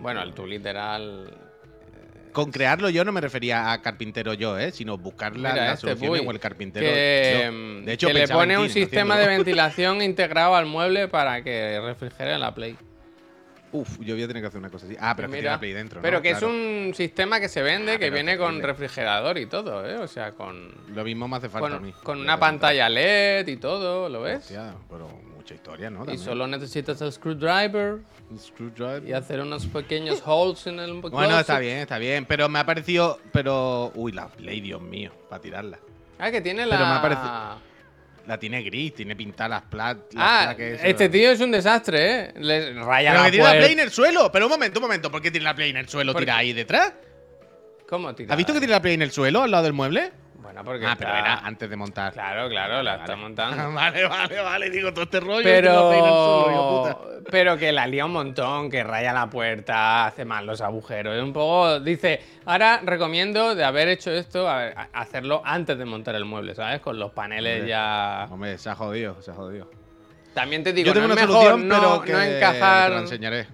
[SPEAKER 2] Bueno, el tú literal.
[SPEAKER 1] Con crearlo yo no me refería a carpintero yo, ¿eh? Sino buscar la,
[SPEAKER 2] este
[SPEAKER 1] solución o el carpintero.
[SPEAKER 2] Que,
[SPEAKER 1] yo. De hecho,
[SPEAKER 2] que le pone un sistema de ventilación integrado al mueble para que refrigere la Play.
[SPEAKER 1] Uf, yo voy a tener que hacer una cosa así. Ah, pero es que tiene la Play dentro.
[SPEAKER 2] pero que
[SPEAKER 1] Claro.
[SPEAKER 2] es un sistema que se vende,
[SPEAKER 1] Ah,
[SPEAKER 2] que viene con refrigerador y todo, ¿eh? O sea, con,
[SPEAKER 1] Lo mismo me hace falta a mí.
[SPEAKER 2] con una pantalla LED y todo, ¿lo ves?
[SPEAKER 1] Hostia, pero mucha historia, ¿no?
[SPEAKER 2] Y solo necesitas el screwdriver
[SPEAKER 1] Un screwdriver.
[SPEAKER 2] y hacer unos pequeños holes en el
[SPEAKER 1] Bueno,
[SPEAKER 2] closet.
[SPEAKER 1] está bien, está bien. Pero me ha parecido. Pero. Uy, la Play, Dios mío, para tirarla.
[SPEAKER 2] Ah, que tiene
[SPEAKER 1] Pero
[SPEAKER 2] la.
[SPEAKER 1] me ha parecido- La tiene gris, tiene pintadas las plat.
[SPEAKER 2] Ah,
[SPEAKER 1] plaques,
[SPEAKER 2] este tío es un desastre, ¿eh? Le raya
[SPEAKER 1] Pero
[SPEAKER 2] la
[SPEAKER 1] que tiene la. Play en el suelo. Pero un momento, un momento. ¿Por qué tiene la Play en el suelo tira ahí detrás?
[SPEAKER 2] ¿Cómo tira?
[SPEAKER 1] ¿Has visto que tiene la Play en el suelo al lado del mueble?
[SPEAKER 2] Bueno, porque.
[SPEAKER 1] Ah, pero era antes de montar.
[SPEAKER 2] Claro, claro, la
[SPEAKER 1] Vale.
[SPEAKER 2] está montando.
[SPEAKER 1] vale, vale, vale. Digo, todo este rollo.
[SPEAKER 2] Pero,
[SPEAKER 1] puta.
[SPEAKER 2] pero que la lía un montón, que raya la puerta, hace mal los agujeros. Es un poco. Dice, ahora recomiendo de haber hecho esto, a ver, a- hacerlo antes de montar el mueble, ¿sabes? Con los paneles
[SPEAKER 1] Hombre.
[SPEAKER 2] ya.
[SPEAKER 1] Hombre, se ha jodido, se ha jodido.
[SPEAKER 2] También te digo,
[SPEAKER 1] Yo tengo
[SPEAKER 2] no
[SPEAKER 1] una
[SPEAKER 2] es mejor
[SPEAKER 1] solución,
[SPEAKER 2] no,
[SPEAKER 1] pero que
[SPEAKER 2] no
[SPEAKER 1] te lo
[SPEAKER 2] encajar.
[SPEAKER 1] enseñaré.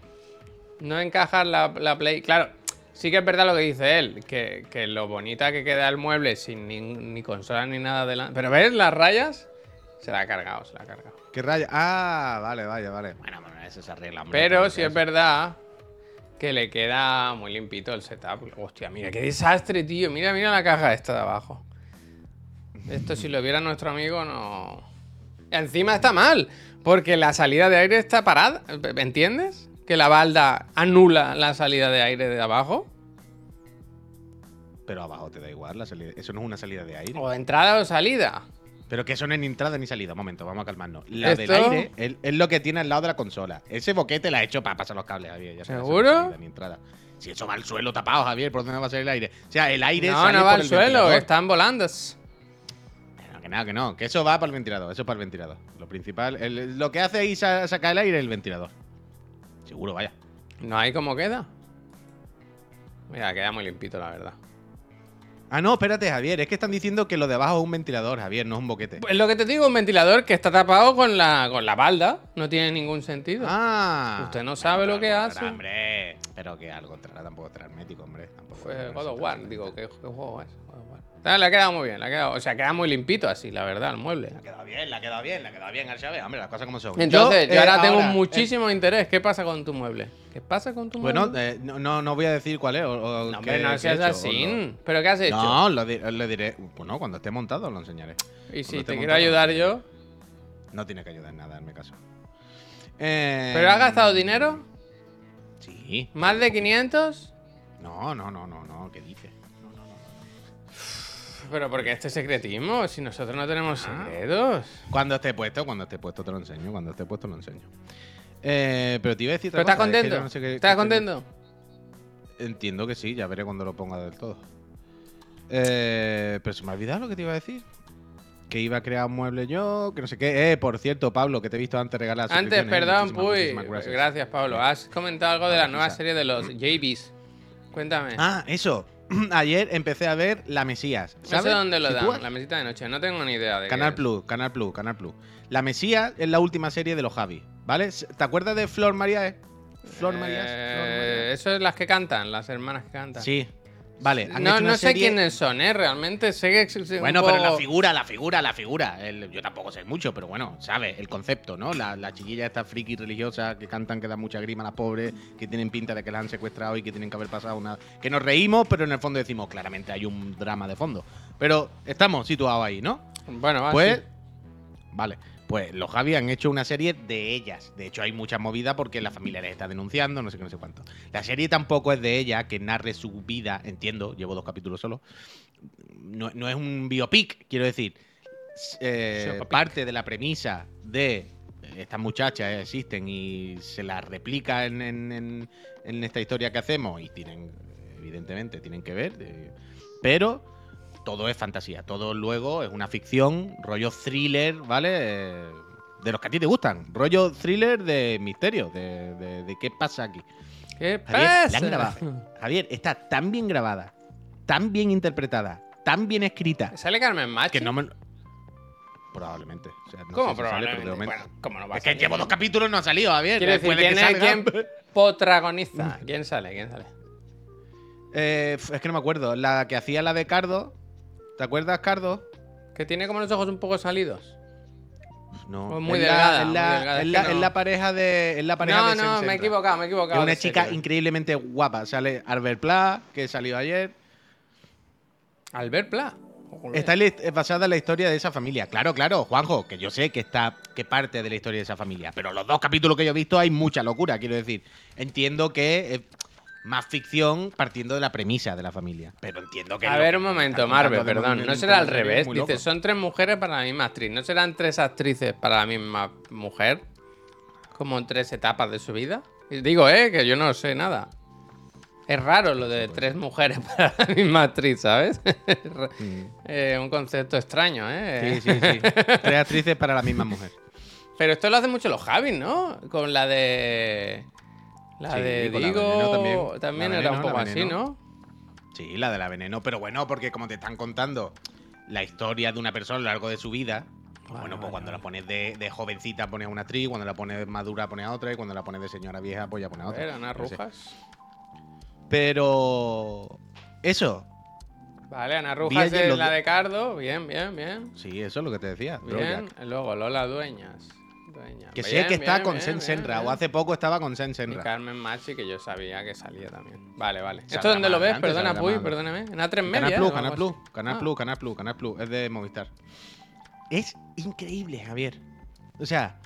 [SPEAKER 2] No encajar la, la Play. Claro, sí que es verdad lo que dice él, que, que lo bonita que queda el mueble sin ni, ni consola ni nada delante. Pero ¿ves las rayas? Se la ha cargado, se la ha cargado.
[SPEAKER 1] ¿Qué raya? Ah, vale, vale, vale. Bueno, bueno, eso se arregla. hombre,
[SPEAKER 2] Pero sí es verdad que le queda muy limpito el setup. Hostia, mira, qué desastre, tío. Mira, mira la caja esta de abajo. Esto si lo viera nuestro amigo no... Encima está mal, porque la salida de aire está parada. ¿Entiendes? Que la balda anula la salida de aire de abajo.
[SPEAKER 1] Pero abajo te da igual, la salida. eso no es una salida de aire.
[SPEAKER 2] O entrada o salida.
[SPEAKER 1] Pero que eso no es ni entrada ni salida. Un momento, vamos a calmarnos. La del
[SPEAKER 2] Esto-
[SPEAKER 1] aire es, es lo que tiene al lado de la consola. Ese boquete la ha hecho para pasar los cables, Javier. ya no
[SPEAKER 2] ¿Seguro?
[SPEAKER 1] salida ni entrada. Si eso va al suelo tapado, Javier, ¿por dónde va a salir el aire? O sea, el aire
[SPEAKER 2] No,
[SPEAKER 1] sale
[SPEAKER 2] no va
[SPEAKER 1] por
[SPEAKER 2] al
[SPEAKER 1] el
[SPEAKER 2] suelo,
[SPEAKER 1] ventilador.
[SPEAKER 2] están volando.
[SPEAKER 1] No, que no, que no. Que eso va para el ventilador. Eso es para el ventilador. Lo principal. el- lo que hace ahí sa- sacar el aire es el ventilador. Seguro, vaya.
[SPEAKER 2] No hay cómo queda. Mira, queda muy limpito, la verdad.
[SPEAKER 1] Ah, no, espérate, Javier. Es que están diciendo que lo de abajo es un ventilador, Javier, no es un boquete.
[SPEAKER 2] Pues lo que te digo, un ventilador que está tapado con la, con la balda. No tiene ningún sentido.
[SPEAKER 1] Ah.
[SPEAKER 2] Usted no sabe lo que hace.
[SPEAKER 1] Hombre, pero que algo traerá tampoco traer hermético, hombre. Tampoco
[SPEAKER 2] Fue God of War, digo. ¿qué, qué juego es? Ah, Le ha quedado muy bien, le ha quedado, o sea, queda muy limpito así, la verdad, el mueble.
[SPEAKER 1] La ha quedado bien, la ha quedado bien, la ha quedado bien, Archave. Hombre, las cosas como son.
[SPEAKER 2] Entonces, yo,
[SPEAKER 1] eh,
[SPEAKER 2] ahora tengo
[SPEAKER 1] ahora,
[SPEAKER 2] muchísimo interés. ¿Qué pasa con tu mueble? ¿Qué pasa con tu
[SPEAKER 1] eh, bueno,
[SPEAKER 2] mueble?
[SPEAKER 1] eh, no, no, no voy a decir cuál es. O, o
[SPEAKER 2] no, hombre, no seas así.
[SPEAKER 1] lo-
[SPEAKER 2] ¿Pero qué has hecho?
[SPEAKER 1] No, lo di- le diré. Bueno, cuando esté montado lo enseñaré.
[SPEAKER 2] y si
[SPEAKER 1] cuando
[SPEAKER 2] te quiero
[SPEAKER 1] montado,
[SPEAKER 2] ayudar yo.
[SPEAKER 1] No tiene que ayudar en nada, hazme caso. Eh,
[SPEAKER 2] ¿Pero has gastado dinero?
[SPEAKER 1] Sí.
[SPEAKER 2] ¿Más de 500?
[SPEAKER 1] No, no, no, no, no. ¿Qué dices?
[SPEAKER 2] Pero porque este secretismo, si nosotros no tenemos
[SPEAKER 1] Ah.
[SPEAKER 2] secretos.
[SPEAKER 1] Cuando esté puesto, cuando esté puesto te lo enseño. Cuando esté puesto lo enseño. Eh, pero te iba a decir.
[SPEAKER 2] ¿Pero estás contento?
[SPEAKER 1] no sé qué-
[SPEAKER 2] ¿Estás
[SPEAKER 1] qué
[SPEAKER 2] contento?
[SPEAKER 1] Entiendo que sí, ya veré cuando lo ponga del todo. Eh, pero se me ha olvidado lo que te iba a decir. Que iba a crear un mueble yo, que no sé qué. Eh, por cierto, Pablo, que te he visto antes regalar
[SPEAKER 2] Antes, perdón, Puy. Gracias.
[SPEAKER 1] gracias.
[SPEAKER 2] Pablo. Has comentado algo de la nueva serie de los JBs. Cuéntame.
[SPEAKER 1] Ah, eso. Ayer empecé a ver La Mesías. ¿Sabes?
[SPEAKER 2] dónde lo dan, la mesita de noche. No tengo ni idea de
[SPEAKER 1] Canal. Plus, Canal Plus, Canal Plus. La Mesías es la última serie de los Javi, ¿vale? ¿Te acuerdas de Flor María? Flor Marías. Flor
[SPEAKER 2] Eh,
[SPEAKER 1] Marías.
[SPEAKER 2] eso es las que cantan, las hermanas que cantan.
[SPEAKER 1] Sí. Vale, han
[SPEAKER 2] No,
[SPEAKER 1] hecho una
[SPEAKER 2] no sé
[SPEAKER 1] serie-
[SPEAKER 2] quiénes son, ¿eh? Realmente sé que.
[SPEAKER 1] Bueno, pero la figura, la figura, la figura. El- yo tampoco sé mucho, pero bueno, ¿sabes? El concepto, ¿no? La, la chiquilla esta friki religiosa que cantan que da mucha grima a las pobres, que tienen pinta de que las han secuestrado y que tienen que haber pasado una. Que nos reímos, pero en el fondo decimos, claramente hay un drama de fondo. Pero estamos situados ahí, ¿no?
[SPEAKER 2] Bueno,
[SPEAKER 1] Pues.
[SPEAKER 2] sí.
[SPEAKER 1] Vale. Pues los Javi han hecho una serie de ellas. De hecho, hay mucha movida porque la familia les está denunciando, no sé qué, no sé cuánto. La serie tampoco es de ella, que narre su vida, entiendo, llevo dos capítulos solo. No, no es un biopic, quiero decir. Eh, parte de la premisa de estas muchachas existen y se las replica en, en- en- en esta historia que hacemos y tienen, evidentemente, tienen que ver, eh, pero todo es fantasía, todo luego es una ficción, rollo thriller, ¿vale? Eh, de los que a ti te gustan, rollo thriller de misterio, de, de- de qué pasa aquí.
[SPEAKER 2] ¿Qué
[SPEAKER 1] Javier, la
[SPEAKER 2] pasa?
[SPEAKER 1] Javier, está tan bien grabada, tan bien interpretada, tan bien escrita,
[SPEAKER 2] ¿Sale Carmen Machi?
[SPEAKER 1] que no me... Probablemente. O sea, no
[SPEAKER 2] ¿Cómo
[SPEAKER 1] si
[SPEAKER 2] probablemente? Bueno, ¿cómo no va a
[SPEAKER 1] es que llevo dos capítulos no ha salido, Javier.
[SPEAKER 2] Quiero decir,
[SPEAKER 1] Puede que
[SPEAKER 2] ¿quién. ¿quién protagoniza? ¿Quién sale? ¿Quién sale?
[SPEAKER 1] Eh, es que no me acuerdo. La que hacía la de Cardo. ¿Te acuerdas, Cardo?
[SPEAKER 2] Que tiene como los ojos un poco salidos.
[SPEAKER 1] No.
[SPEAKER 2] Pues muy
[SPEAKER 1] Es la-
[SPEAKER 2] delgada,
[SPEAKER 1] Es la, es
[SPEAKER 2] es
[SPEAKER 1] la-
[SPEAKER 2] que
[SPEAKER 1] es
[SPEAKER 2] no.
[SPEAKER 1] la pareja de. Es la pareja
[SPEAKER 2] No,
[SPEAKER 1] de
[SPEAKER 2] no, me he equivocado, me he
[SPEAKER 1] Es
[SPEAKER 2] equivocado.
[SPEAKER 1] una
[SPEAKER 2] de
[SPEAKER 1] chica increíblemente guapa. Sale Albert Pla, que salió ayer.
[SPEAKER 2] Albert Pla. Joder.
[SPEAKER 1] Está es basada en la historia de esa familia. Claro, claro, Juanjo, que yo sé que está que parte de la historia de esa familia. Pero los dos capítulos que yo he visto hay mucha locura, quiero decir. Entiendo que es más ficción partiendo de la premisa de la familia. Pero entiendo que.
[SPEAKER 2] A ver un
[SPEAKER 1] me
[SPEAKER 2] momento, Marvel, perdón. No será al revés. Dice, son tres mujeres para la misma actriz. ¿No serán tres actrices para la misma mujer? Como en tres etapas de su vida. Y digo, eh, que yo no sé nada. Es raro lo de tres mujeres para la misma actriz, ¿sabes?
[SPEAKER 1] Mm.
[SPEAKER 2] Eh, un concepto extraño, ¿eh?
[SPEAKER 1] Sí, sí, sí. Tres actrices para la misma mujer.
[SPEAKER 2] Pero esto lo hacen mucho los Javis, ¿no? Con la de. La
[SPEAKER 1] Sí,
[SPEAKER 2] de Digo. También era
[SPEAKER 1] Veneno,
[SPEAKER 2] un poco así. ¿no?
[SPEAKER 1] Sí, la de la veneno, pero bueno, porque como te están contando la historia de una persona a lo largo de su vida, bueno, pues cuando la pones de, de jovencita pones a una actriz, cuando la pones madura pones a otra, y cuando la pones de señora vieja pues ya pones a otra.
[SPEAKER 2] ver, Ana. Rujas.
[SPEAKER 1] Pero eso,
[SPEAKER 2] Vale, Ana Rujas es la
[SPEAKER 1] de-
[SPEAKER 2] Cardo. Bien, bien, bien.
[SPEAKER 1] sí, eso es lo que te decía.
[SPEAKER 2] Bien. Luego Lola Dueñas.
[SPEAKER 1] Que sé que está
[SPEAKER 2] bien,
[SPEAKER 1] con
[SPEAKER 2] bien,
[SPEAKER 1] Sen Senra, o hace poco estaba con Sen
[SPEAKER 2] Y
[SPEAKER 1] Senra.
[SPEAKER 2] Carmen Machi, que yo sabía que salía también. Vale, vale. ¿Esto dónde lo ves? Perdona, Puy, perdóname. En A3
[SPEAKER 1] Canal
[SPEAKER 2] Media.
[SPEAKER 1] Plus,
[SPEAKER 2] ¿eh?
[SPEAKER 1] Canal Plus,
[SPEAKER 2] así.
[SPEAKER 1] Canal
[SPEAKER 2] Ah.
[SPEAKER 1] Plus, Canal Plus, Canal Plus, es de Movistar. Es increíble, Javier. O sea,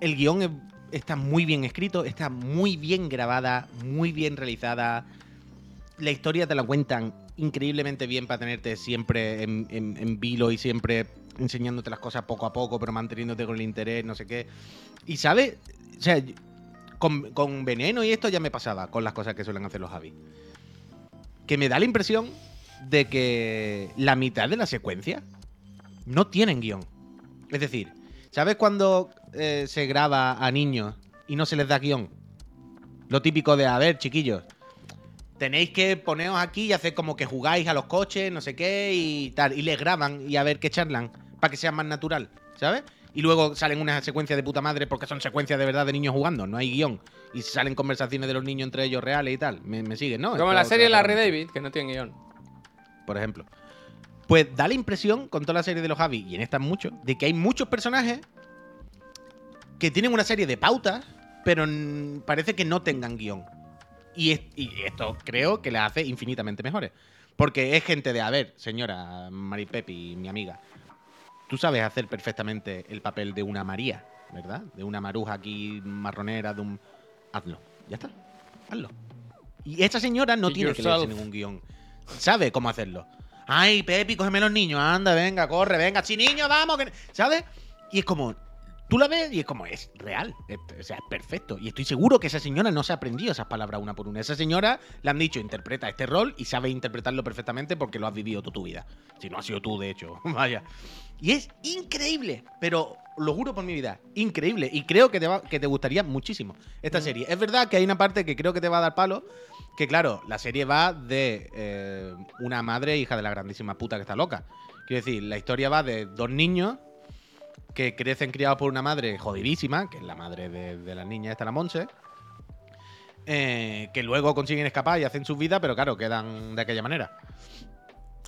[SPEAKER 1] el guion es- está muy bien escrito, está muy bien grabada, muy bien realizada. La historia te la cuentan increíblemente bien para tenerte siempre en, en- en vilo y siempre enseñándote las cosas poco a poco, pero manteniéndote con el interés, no sé qué. Y sabes, o sea, con, con veneno y esto ya me pasaba con las cosas que suelen hacer los Javi. Que me da la impresión de que la mitad de la secuencia no tienen guion. Es decir, ¿sabes cuando eh, se graba a niños y no se les da guion? Lo típico de, a ver, chiquillos, tenéis que poneros aquí y hacer como que jugáis a los coches, no sé qué, y tal. Y les graban y a ver qué charlan, para que sea más natural, ¿sabes? Y luego salen unas secuencias de puta madre porque son secuencias de verdad de niños jugando, no hay guion. Y salen conversaciones de los niños entre ellos reales y tal. Me, me siguen, ¿no?
[SPEAKER 2] Como la serie
[SPEAKER 1] hace mucho
[SPEAKER 2] David, que no tiene guion.
[SPEAKER 1] por ejemplo. Pues da la impresión, con toda la serie de los Javi, y en estas mucho, de que hay muchos personajes que tienen una serie de pautas, pero parece que no tengan guion. Y, es- y esto creo que la hace infinitamente mejores. Porque es gente de, a ver, señora Maripepi, mi amiga, tú sabes hacer perfectamente el papel de una María, ¿verdad? De una maruja aquí marronera, de un... Hazlo, ya está, hazlo. Y esta señora no tiene que
[SPEAKER 2] yourself.
[SPEAKER 1] leerse ningún guion. Sabe cómo hacerlo. Ay, Pepi, cógeme los niños, anda, venga, corre, venga, sí, niños, vamos, que... ¿sabes? Y es como, tú la ves y es como, es real, es- o sea, es perfecto. Y estoy seguro que esa señora no se ha aprendido esas palabras una por una. Esa señora le han dicho, interpreta este rol y sabe interpretarlo perfectamente porque lo has vivido toda tu vida. Si no has sido tú, de hecho, vaya. Y es increíble, pero lo juro por mi vida, increíble. Y creo que te, va- que te gustaría muchísimo esta serie. Es verdad que hay una parte que creo que te va a dar palo, que claro, la serie va de eh, una madre hija de la grandísima puta que está loca. Quiero decir, la historia va de dos niños que crecen criados por una madre jodidísima, que es la madre de, de la niña esta, la Monse, eh, que luego consiguen escapar y hacen su vida, pero claro, quedan de aquella manera.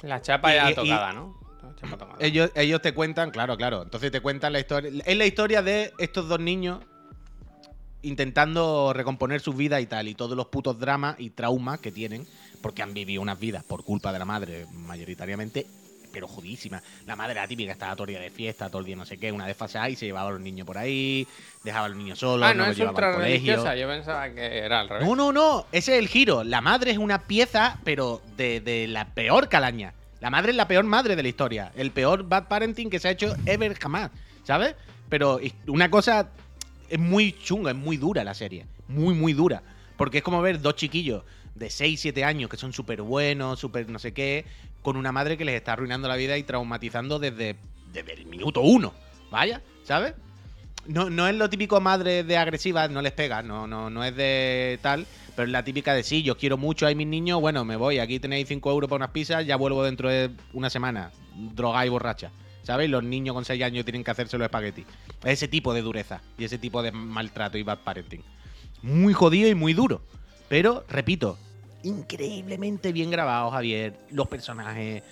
[SPEAKER 2] La chapa ya
[SPEAKER 1] y-
[SPEAKER 2] tocada, ¿no? La chapa tocada.
[SPEAKER 1] Ellos, ellos te cuentan, claro, claro. Entonces te cuentan la historia. Es la historia de estos dos niños intentando recomponer sus vidas y tal. Y todos los putos dramas y traumas que tienen. Porque han vivido unas vidas por culpa de la madre, mayoritariamente. Pero jodísima. La madre era típica, estaba todo el día de fiesta, todo el día no sé qué, una desfasada y se llevaba a los niños por ahí, dejaba a los niños solos,
[SPEAKER 2] ah,
[SPEAKER 1] no,
[SPEAKER 2] no,
[SPEAKER 1] los
[SPEAKER 2] es
[SPEAKER 1] llevaba
[SPEAKER 2] ultra
[SPEAKER 1] al colegio.
[SPEAKER 2] Yo pensaba que era al revés.
[SPEAKER 1] No, no, no. Ese es el giro. La madre es una pieza, pero de, de la peor calaña. La madre es la peor madre de la historia. El peor bad parenting que se ha hecho ever jamás. ¿Sabes? pero una cosa es muy chunga, es muy dura la serie. Muy, muy dura. Porque es como ver dos chiquillos de 6, 7 años que son súper buenos, súper no sé qué, con una madre que les está arruinando la vida y traumatizando desde, desde el minuto uno. Vaya, ¿sabes? No, no es lo típico madre de agresiva, no les pega, no, no, no es de tal, pero es la típica de sí, yo quiero mucho a mis niños, bueno, me voy, aquí tenéis 5 euros para unas pizzas, ya vuelvo dentro de una semana, drogada y borracha. ¿Sabes? Los niños con 6 años tienen que hacerse los espaguetis. Ese tipo de dureza y ese tipo de maltrato y bad parenting. Muy jodido y muy duro. Pero, repito, increíblemente bien grabado, Javier. Los personajes,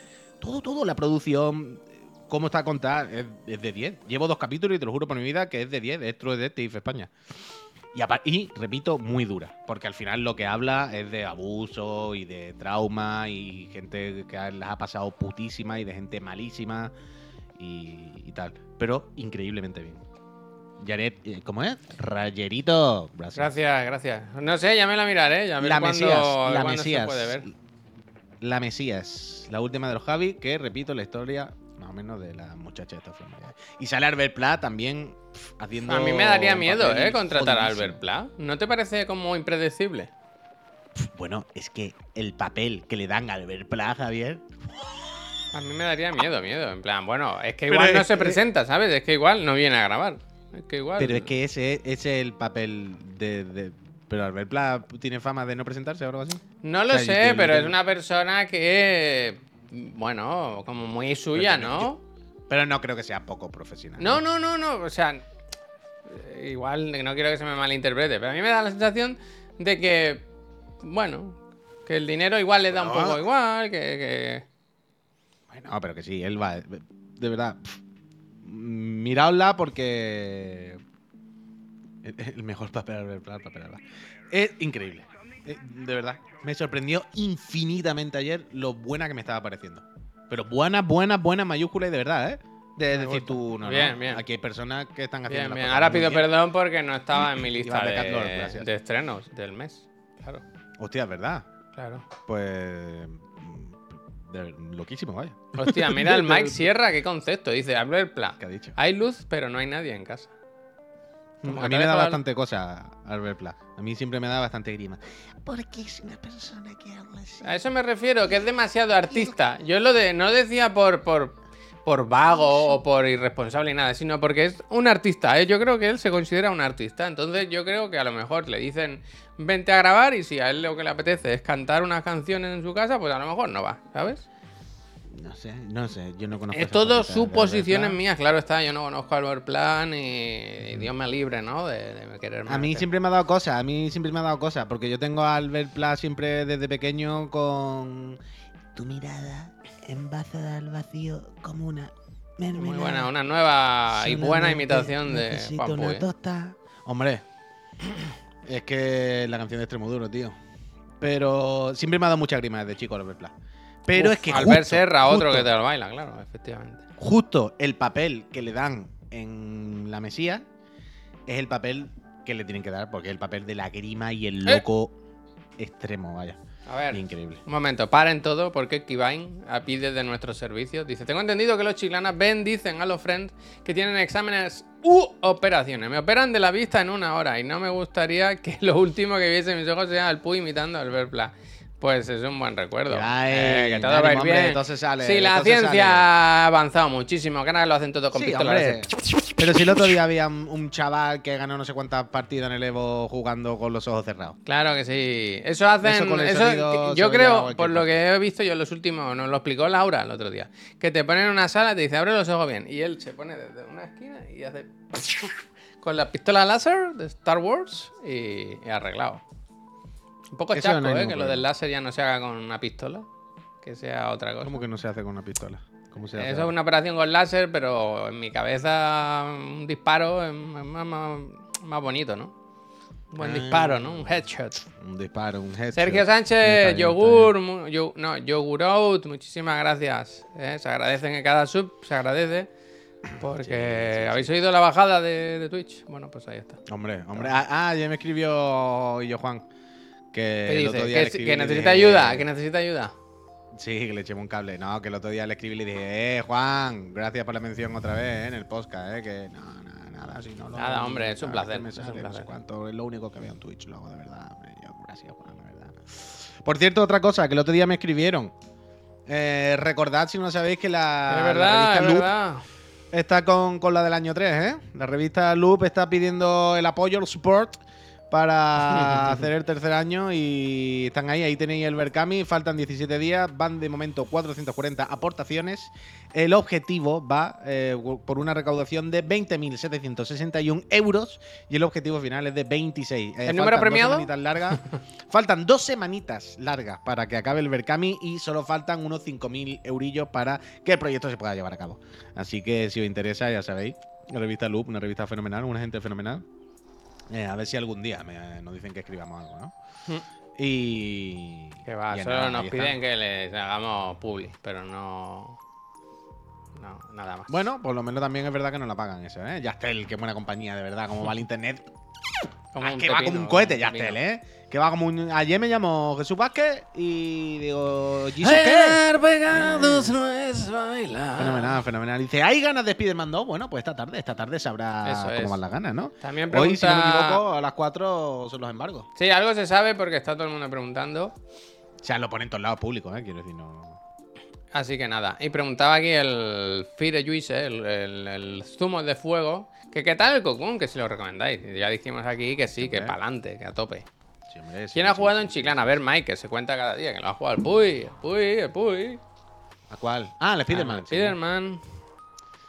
[SPEAKER 1] todo, todo, la producción, cómo está contada, es, es de 10. Llevo dos capítulos y te lo juro por mi vida que es de 10, es True Detective España. Y, y, repito, muy dura, porque al final lo que habla es de abuso y de trauma y gente que las ha pasado putísima y de gente malísima y, y tal. Pero increíblemente bien. Yaret, eh, ¿cómo es? Rayerito.
[SPEAKER 2] Gracias, gracias. No sé, ya me la miraré. Ya veré
[SPEAKER 1] La Mesías, la
[SPEAKER 2] se
[SPEAKER 1] Mesías.
[SPEAKER 2] puede ver.
[SPEAKER 1] La Mesías, la última de los Javi, que repito la historia más o menos de la muchacha de esta forma. Y sale Albert Pla también haciendo.
[SPEAKER 2] A mí me daría miedo, ¿eh? Contratar a. Albert Pla. ¿No te parece como impredecible?
[SPEAKER 1] Bueno, es que el papel que le dan a Albert Pla, Javier.
[SPEAKER 2] A mí me daría miedo, miedo. En plan, bueno, es que
[SPEAKER 1] Pero
[SPEAKER 2] igual no
[SPEAKER 1] es
[SPEAKER 2] se presenta, ¿sabes? Es que igual no viene a grabar. Es que igual.
[SPEAKER 1] Pero es que ese, ese es el papel de. de- pero Albert Pla tiene fama de no presentarse o algo así.
[SPEAKER 2] No lo
[SPEAKER 1] O sea, yo-
[SPEAKER 2] sé,
[SPEAKER 1] yo
[SPEAKER 2] pero es una persona que. Bueno, como muy suya,
[SPEAKER 1] Pero
[SPEAKER 2] ¿no?
[SPEAKER 1] Pero no creo que sea poco profesional.
[SPEAKER 2] No, no, no, no. O sea, igual no quiero que se me malinterprete, pero a mí me da la sensación de que, bueno, que el dinero igual le da un poco igual, que, que-
[SPEAKER 1] Bueno, pero que sí, él va. De verdad. Miraosla porque. El mejor papel papel Alba. Es increíble. Eh, De verdad. Me sorprendió infinitamente ayer lo buena que me estaba pareciendo. Pero buena, buena, buena mayúscula y de verdad, ¿eh? De
[SPEAKER 2] Me
[SPEAKER 1] decir tú, no, no,
[SPEAKER 2] Bien, bien.
[SPEAKER 1] Aquí hay personas que están haciendo.
[SPEAKER 2] Bien, bien. Ahora pido
[SPEAKER 1] bien.
[SPEAKER 2] perdón porque no estaba en mi lista
[SPEAKER 1] de
[SPEAKER 2] de estrenos del mes. Claro,
[SPEAKER 1] Hostia, es verdad.
[SPEAKER 2] claro.
[SPEAKER 1] Pues. De- loquísimo, vaya.
[SPEAKER 2] Hostia, mira el Mike Sierra, qué concepto. Dice, Albert Pla.
[SPEAKER 1] ¿Qué ha dicho?
[SPEAKER 2] Hay luz, pero no hay nadie en casa. Como
[SPEAKER 1] A mí me da bastante cosa Albert Pla. A mí siempre me da bastante grima. Porque es una persona que habla así.
[SPEAKER 2] A eso me refiero, que es demasiado artista. Yo lo de no decía por, por, por vago o por irresponsable y nada, sino porque es un artista. ¿eh? Yo creo que él se considera un artista. Entonces yo creo que a lo mejor le dicen vente a grabar y si a él lo que le apetece es cantar unas canciones en su casa, pues a lo mejor no va, ¿sabes?
[SPEAKER 1] No sé, no sé, yo no conozco.
[SPEAKER 2] Es todo suposiciones mías, claro está. Yo no conozco a Albert Plan y, y Dios me libre, ¿no? De, de quererme.
[SPEAKER 1] A mí siempre me ha dado cosas, a mí siempre me ha dado cosas, porque yo tengo a Albert Pla siempre desde pequeño con tu mirada envasada al vacío como una mermelada.
[SPEAKER 2] Muy buena, una nueva y buena imitación de Juan
[SPEAKER 1] una
[SPEAKER 2] Puy.
[SPEAKER 1] tosta. Hombre, es que la canción de Extremoduro, tío. Pero siempre me ha dado mucha grima desde chico Albert Pla. Pero
[SPEAKER 2] Uf,
[SPEAKER 1] es que
[SPEAKER 2] Albert
[SPEAKER 1] justo,
[SPEAKER 2] Serra, otro
[SPEAKER 1] justo-
[SPEAKER 2] que te lo baila, claro, efectivamente.
[SPEAKER 1] justo el papel que le dan en La Mesía es el papel que le tienen que dar, porque es el papel de la grima y el
[SPEAKER 2] Eh.
[SPEAKER 1] loco extremo, vaya.
[SPEAKER 2] A ver,
[SPEAKER 1] Increíble.
[SPEAKER 2] un momento, paren todo porque Kivain pide de nuestros servicios. Dice, tengo entendido que los chiclanas ven, dicen a los friends que tienen exámenes u operaciones. Me operan de la vista en una hora y no me gustaría que lo último que viese mis ojos sea el Puy imitando a Albert Pla. Pues es un buen recuerdo.
[SPEAKER 1] Kivain,
[SPEAKER 2] Eh, que todo va a ir bien.
[SPEAKER 1] entonces sale,
[SPEAKER 2] sí, la
[SPEAKER 1] entonces
[SPEAKER 2] ciencia
[SPEAKER 1] sale.
[SPEAKER 2] ha avanzado muchísimo. Que ahora lo hacen todo con
[SPEAKER 1] Sí,
[SPEAKER 2] pistolas.
[SPEAKER 1] hombre. Pero si el otro día había un, chaval que ganó no sé cuántas partidas en el Evo jugando con los ojos cerrados.
[SPEAKER 2] Claro que sí. Eso hacen.
[SPEAKER 1] Eso con el
[SPEAKER 2] eso-
[SPEAKER 1] sonido
[SPEAKER 2] yo creo, por lo que he visto yo en los últimos, nos lo explicó Laura el otro día. Que te ponen en una sala y te dice, abre los ojos bien. Y él se pone desde una esquina y hace. con la pistola láser de Star Wars y, y arreglado. Un poco
[SPEAKER 1] Eso
[SPEAKER 2] chasco,
[SPEAKER 1] no
[SPEAKER 2] ¿eh? Que lo
[SPEAKER 1] problema.
[SPEAKER 2] del láser ya no se haga con una pistola. Que sea otra cosa.
[SPEAKER 1] ¿Cómo que no se hace con una pistola? ¿Cómo se hace?
[SPEAKER 2] Eso es una operación con láser, pero en mi cabeza un disparo es más, más- más bonito, ¿no? Un buen
[SPEAKER 1] Ah.
[SPEAKER 2] disparo, ¿no? Un headshot.
[SPEAKER 1] Un disparo, un headshot.
[SPEAKER 2] Sergio Sánchez, yogur, yo- no, yogurout, muchísimas gracias. ¿eh? Se agradecen en cada sub, se agradece. Porque habéis oído la bajada de, de Twitch. Bueno, pues ahí está.
[SPEAKER 1] Hombre, hombre. Ah, ah, ya me escribió yo Juan. Que
[SPEAKER 2] necesita
[SPEAKER 1] dije-
[SPEAKER 2] ayuda, que necesita ayuda.
[SPEAKER 1] Sí, que le echemos un cable. No, que el otro día le escribí y le dije, eh, Juan, gracias por la mención otra vez eh, en el podcast, eh, que no, no, nada, si no lo
[SPEAKER 2] Nada, hombre, es un placer, es un
[SPEAKER 1] sale, no sé cuánto, es lo único que veo en Twitch luego, de verdad. hombre, yo, gracias, Juan, de verdad. Por cierto, otra cosa, que el otro día me escribieron. Eh, recordad, si no lo sabéis, que la,
[SPEAKER 2] es
[SPEAKER 1] la
[SPEAKER 2] verdad, es
[SPEAKER 1] revista Loop está con, con la del año 3, ¿eh? La revista Loop está pidiendo el apoyo, el support para hacer el tercer año y están ahí, ahí tenéis el Berkami, faltan 17 días, van de momento 440 aportaciones. El objetivo va eh, por una recaudación de 20.761 euros y el objetivo final es de 26. Eh,
[SPEAKER 2] ¿El número
[SPEAKER 1] dos
[SPEAKER 2] premiado?
[SPEAKER 1] semanitas largas. faltan dos semanitas largas para que acabe el Berkami y solo faltan unos 5.000 eurillos para que el proyecto se pueda llevar a cabo. Así que si os interesa, ya sabéis, la revista Loop, una revista fenomenal, una gente fenomenal. Eh, a ver si algún día me- nos dicen que escribamos algo, ¿no?
[SPEAKER 2] Mm.
[SPEAKER 1] Y.
[SPEAKER 2] Que va,
[SPEAKER 1] y
[SPEAKER 2] solo
[SPEAKER 1] nada,
[SPEAKER 2] nos piden
[SPEAKER 1] está.
[SPEAKER 2] que les hagamos publi, pero no. No, nada más.
[SPEAKER 1] Bueno, por lo menos también es verdad que nos la pagan eso, ¿eh? Yastel, qué buena compañía, de verdad, como va el internet.
[SPEAKER 2] Como
[SPEAKER 1] Ah,
[SPEAKER 2] un
[SPEAKER 1] que va como un cohete, Yastel,
[SPEAKER 2] pepino.
[SPEAKER 1] ¿eh? Que va como un. Ayer me llamó Jesús Vázquez y digo, ¿Jesus qué?
[SPEAKER 2] pegados no es bailar.
[SPEAKER 1] Fenomenal, fenomenal. Dice, ¿hay ganas de Spider-Man 2? Bueno, pues esta tarde, esta tarde sabrá
[SPEAKER 2] Eso
[SPEAKER 1] cómo
[SPEAKER 2] es.
[SPEAKER 1] van las ganas, ¿no?
[SPEAKER 2] También
[SPEAKER 1] Hoy, si no me
[SPEAKER 2] pregunta-
[SPEAKER 1] equivoco, a las 4 son los embargos.
[SPEAKER 2] Sí, algo se sabe porque está todo el mundo preguntando.
[SPEAKER 1] O sea, lo ponen en todos lados públicos, ¿eh? Quiero decir, no.
[SPEAKER 2] Así que nada. Y preguntaba aquí el Fire Juice, el, el, el zumo de fuego. Que qué tal el cocún, que si lo recomendáis. Ya dijimos aquí que sí, que para adelante, que a tope.
[SPEAKER 1] Sí, hombre, sí,
[SPEAKER 2] ¿Quién ha jugado
[SPEAKER 1] sí,
[SPEAKER 2] en
[SPEAKER 1] sí.
[SPEAKER 2] Chiclana? A ver, Mike, que se cuenta cada día, que lo ha jugado el Puy, el Puy, el Puy.
[SPEAKER 1] ¿A cuál? Ah, el Spider-Man.
[SPEAKER 2] Ah. Spider-Man.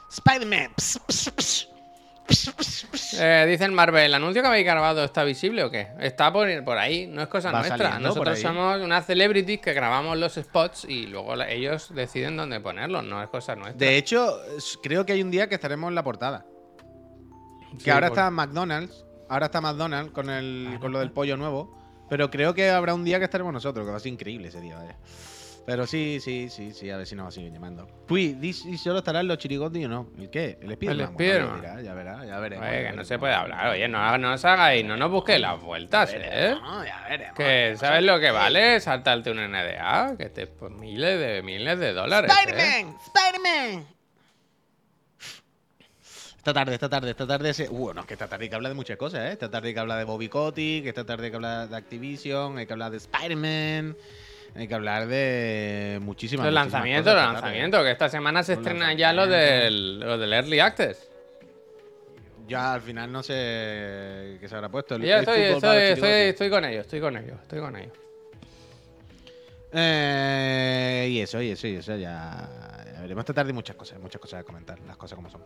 [SPEAKER 1] Spider-Man. Pss.
[SPEAKER 2] Eh, dice el Marvel, ¿el anuncio que habéis grabado está visible o qué? Está por, por ahí, no es cosa
[SPEAKER 1] Va
[SPEAKER 2] nuestra.
[SPEAKER 1] saliendo
[SPEAKER 2] Nosotros somos unas celebrities que grabamos los spots y luego la- ellos deciden dónde ponerlos, no es cosa nuestra.
[SPEAKER 1] De hecho, creo que hay un día que estaremos en la portada. Que
[SPEAKER 2] Sí,
[SPEAKER 1] ahora
[SPEAKER 2] por-
[SPEAKER 1] está McDonald's. Ahora está McDonald's con, el, con lo del pollo nuevo. Pero creo que habrá un día que estaremos nosotros, que va a ser increíble ese día, vaya. Pero sí, sí, sí, sí, a ver si nos siguen llamando. Uy, di si solo estarán los chirigotis o no. ¿El qué? El Spiderman. Bueno,
[SPEAKER 2] Spiderman.
[SPEAKER 1] ya, verá, ya verá, ya veremos.
[SPEAKER 2] Oye, que no se puede hablar, oye, no, no os hagáis, no nos busquéis las vueltas, ¿eh?
[SPEAKER 1] No, ya veremos.
[SPEAKER 2] Que, ¿sabes lo que vale saltarte un NDA? Que te, pues miles de miles de dólares. ¿eh?
[SPEAKER 1] ¡Spider-Man! Esta tarde, esta tarde, esta tarde. Se... Uh, no, es que esta tarde hay que hablar de muchas cosas, ¿eh? Esta tarde hay que hablar de Bobby Kotick, esta tarde hay que hablar de Activision, hay que hablar de Spider-Man, hay que hablar de muchísimas
[SPEAKER 2] Los
[SPEAKER 1] muchísimas
[SPEAKER 2] lanzamientos,
[SPEAKER 1] cosas
[SPEAKER 2] los
[SPEAKER 1] tarde.
[SPEAKER 2] lanzamientos, que esta semana se
[SPEAKER 1] Los
[SPEAKER 2] estrena ya lo del, lo del Early Access.
[SPEAKER 1] Ya al final no sé qué se habrá puesto. El-
[SPEAKER 2] Yo
[SPEAKER 1] el
[SPEAKER 2] estoy, estoy,
[SPEAKER 1] los
[SPEAKER 2] estoy, con ellos, estoy con ellos, estoy con ellos.
[SPEAKER 1] Eh, y eso, y eso, y eso, ya, ya veremos. Esta tarde muchas cosas, muchas cosas a comentar, las cosas como son.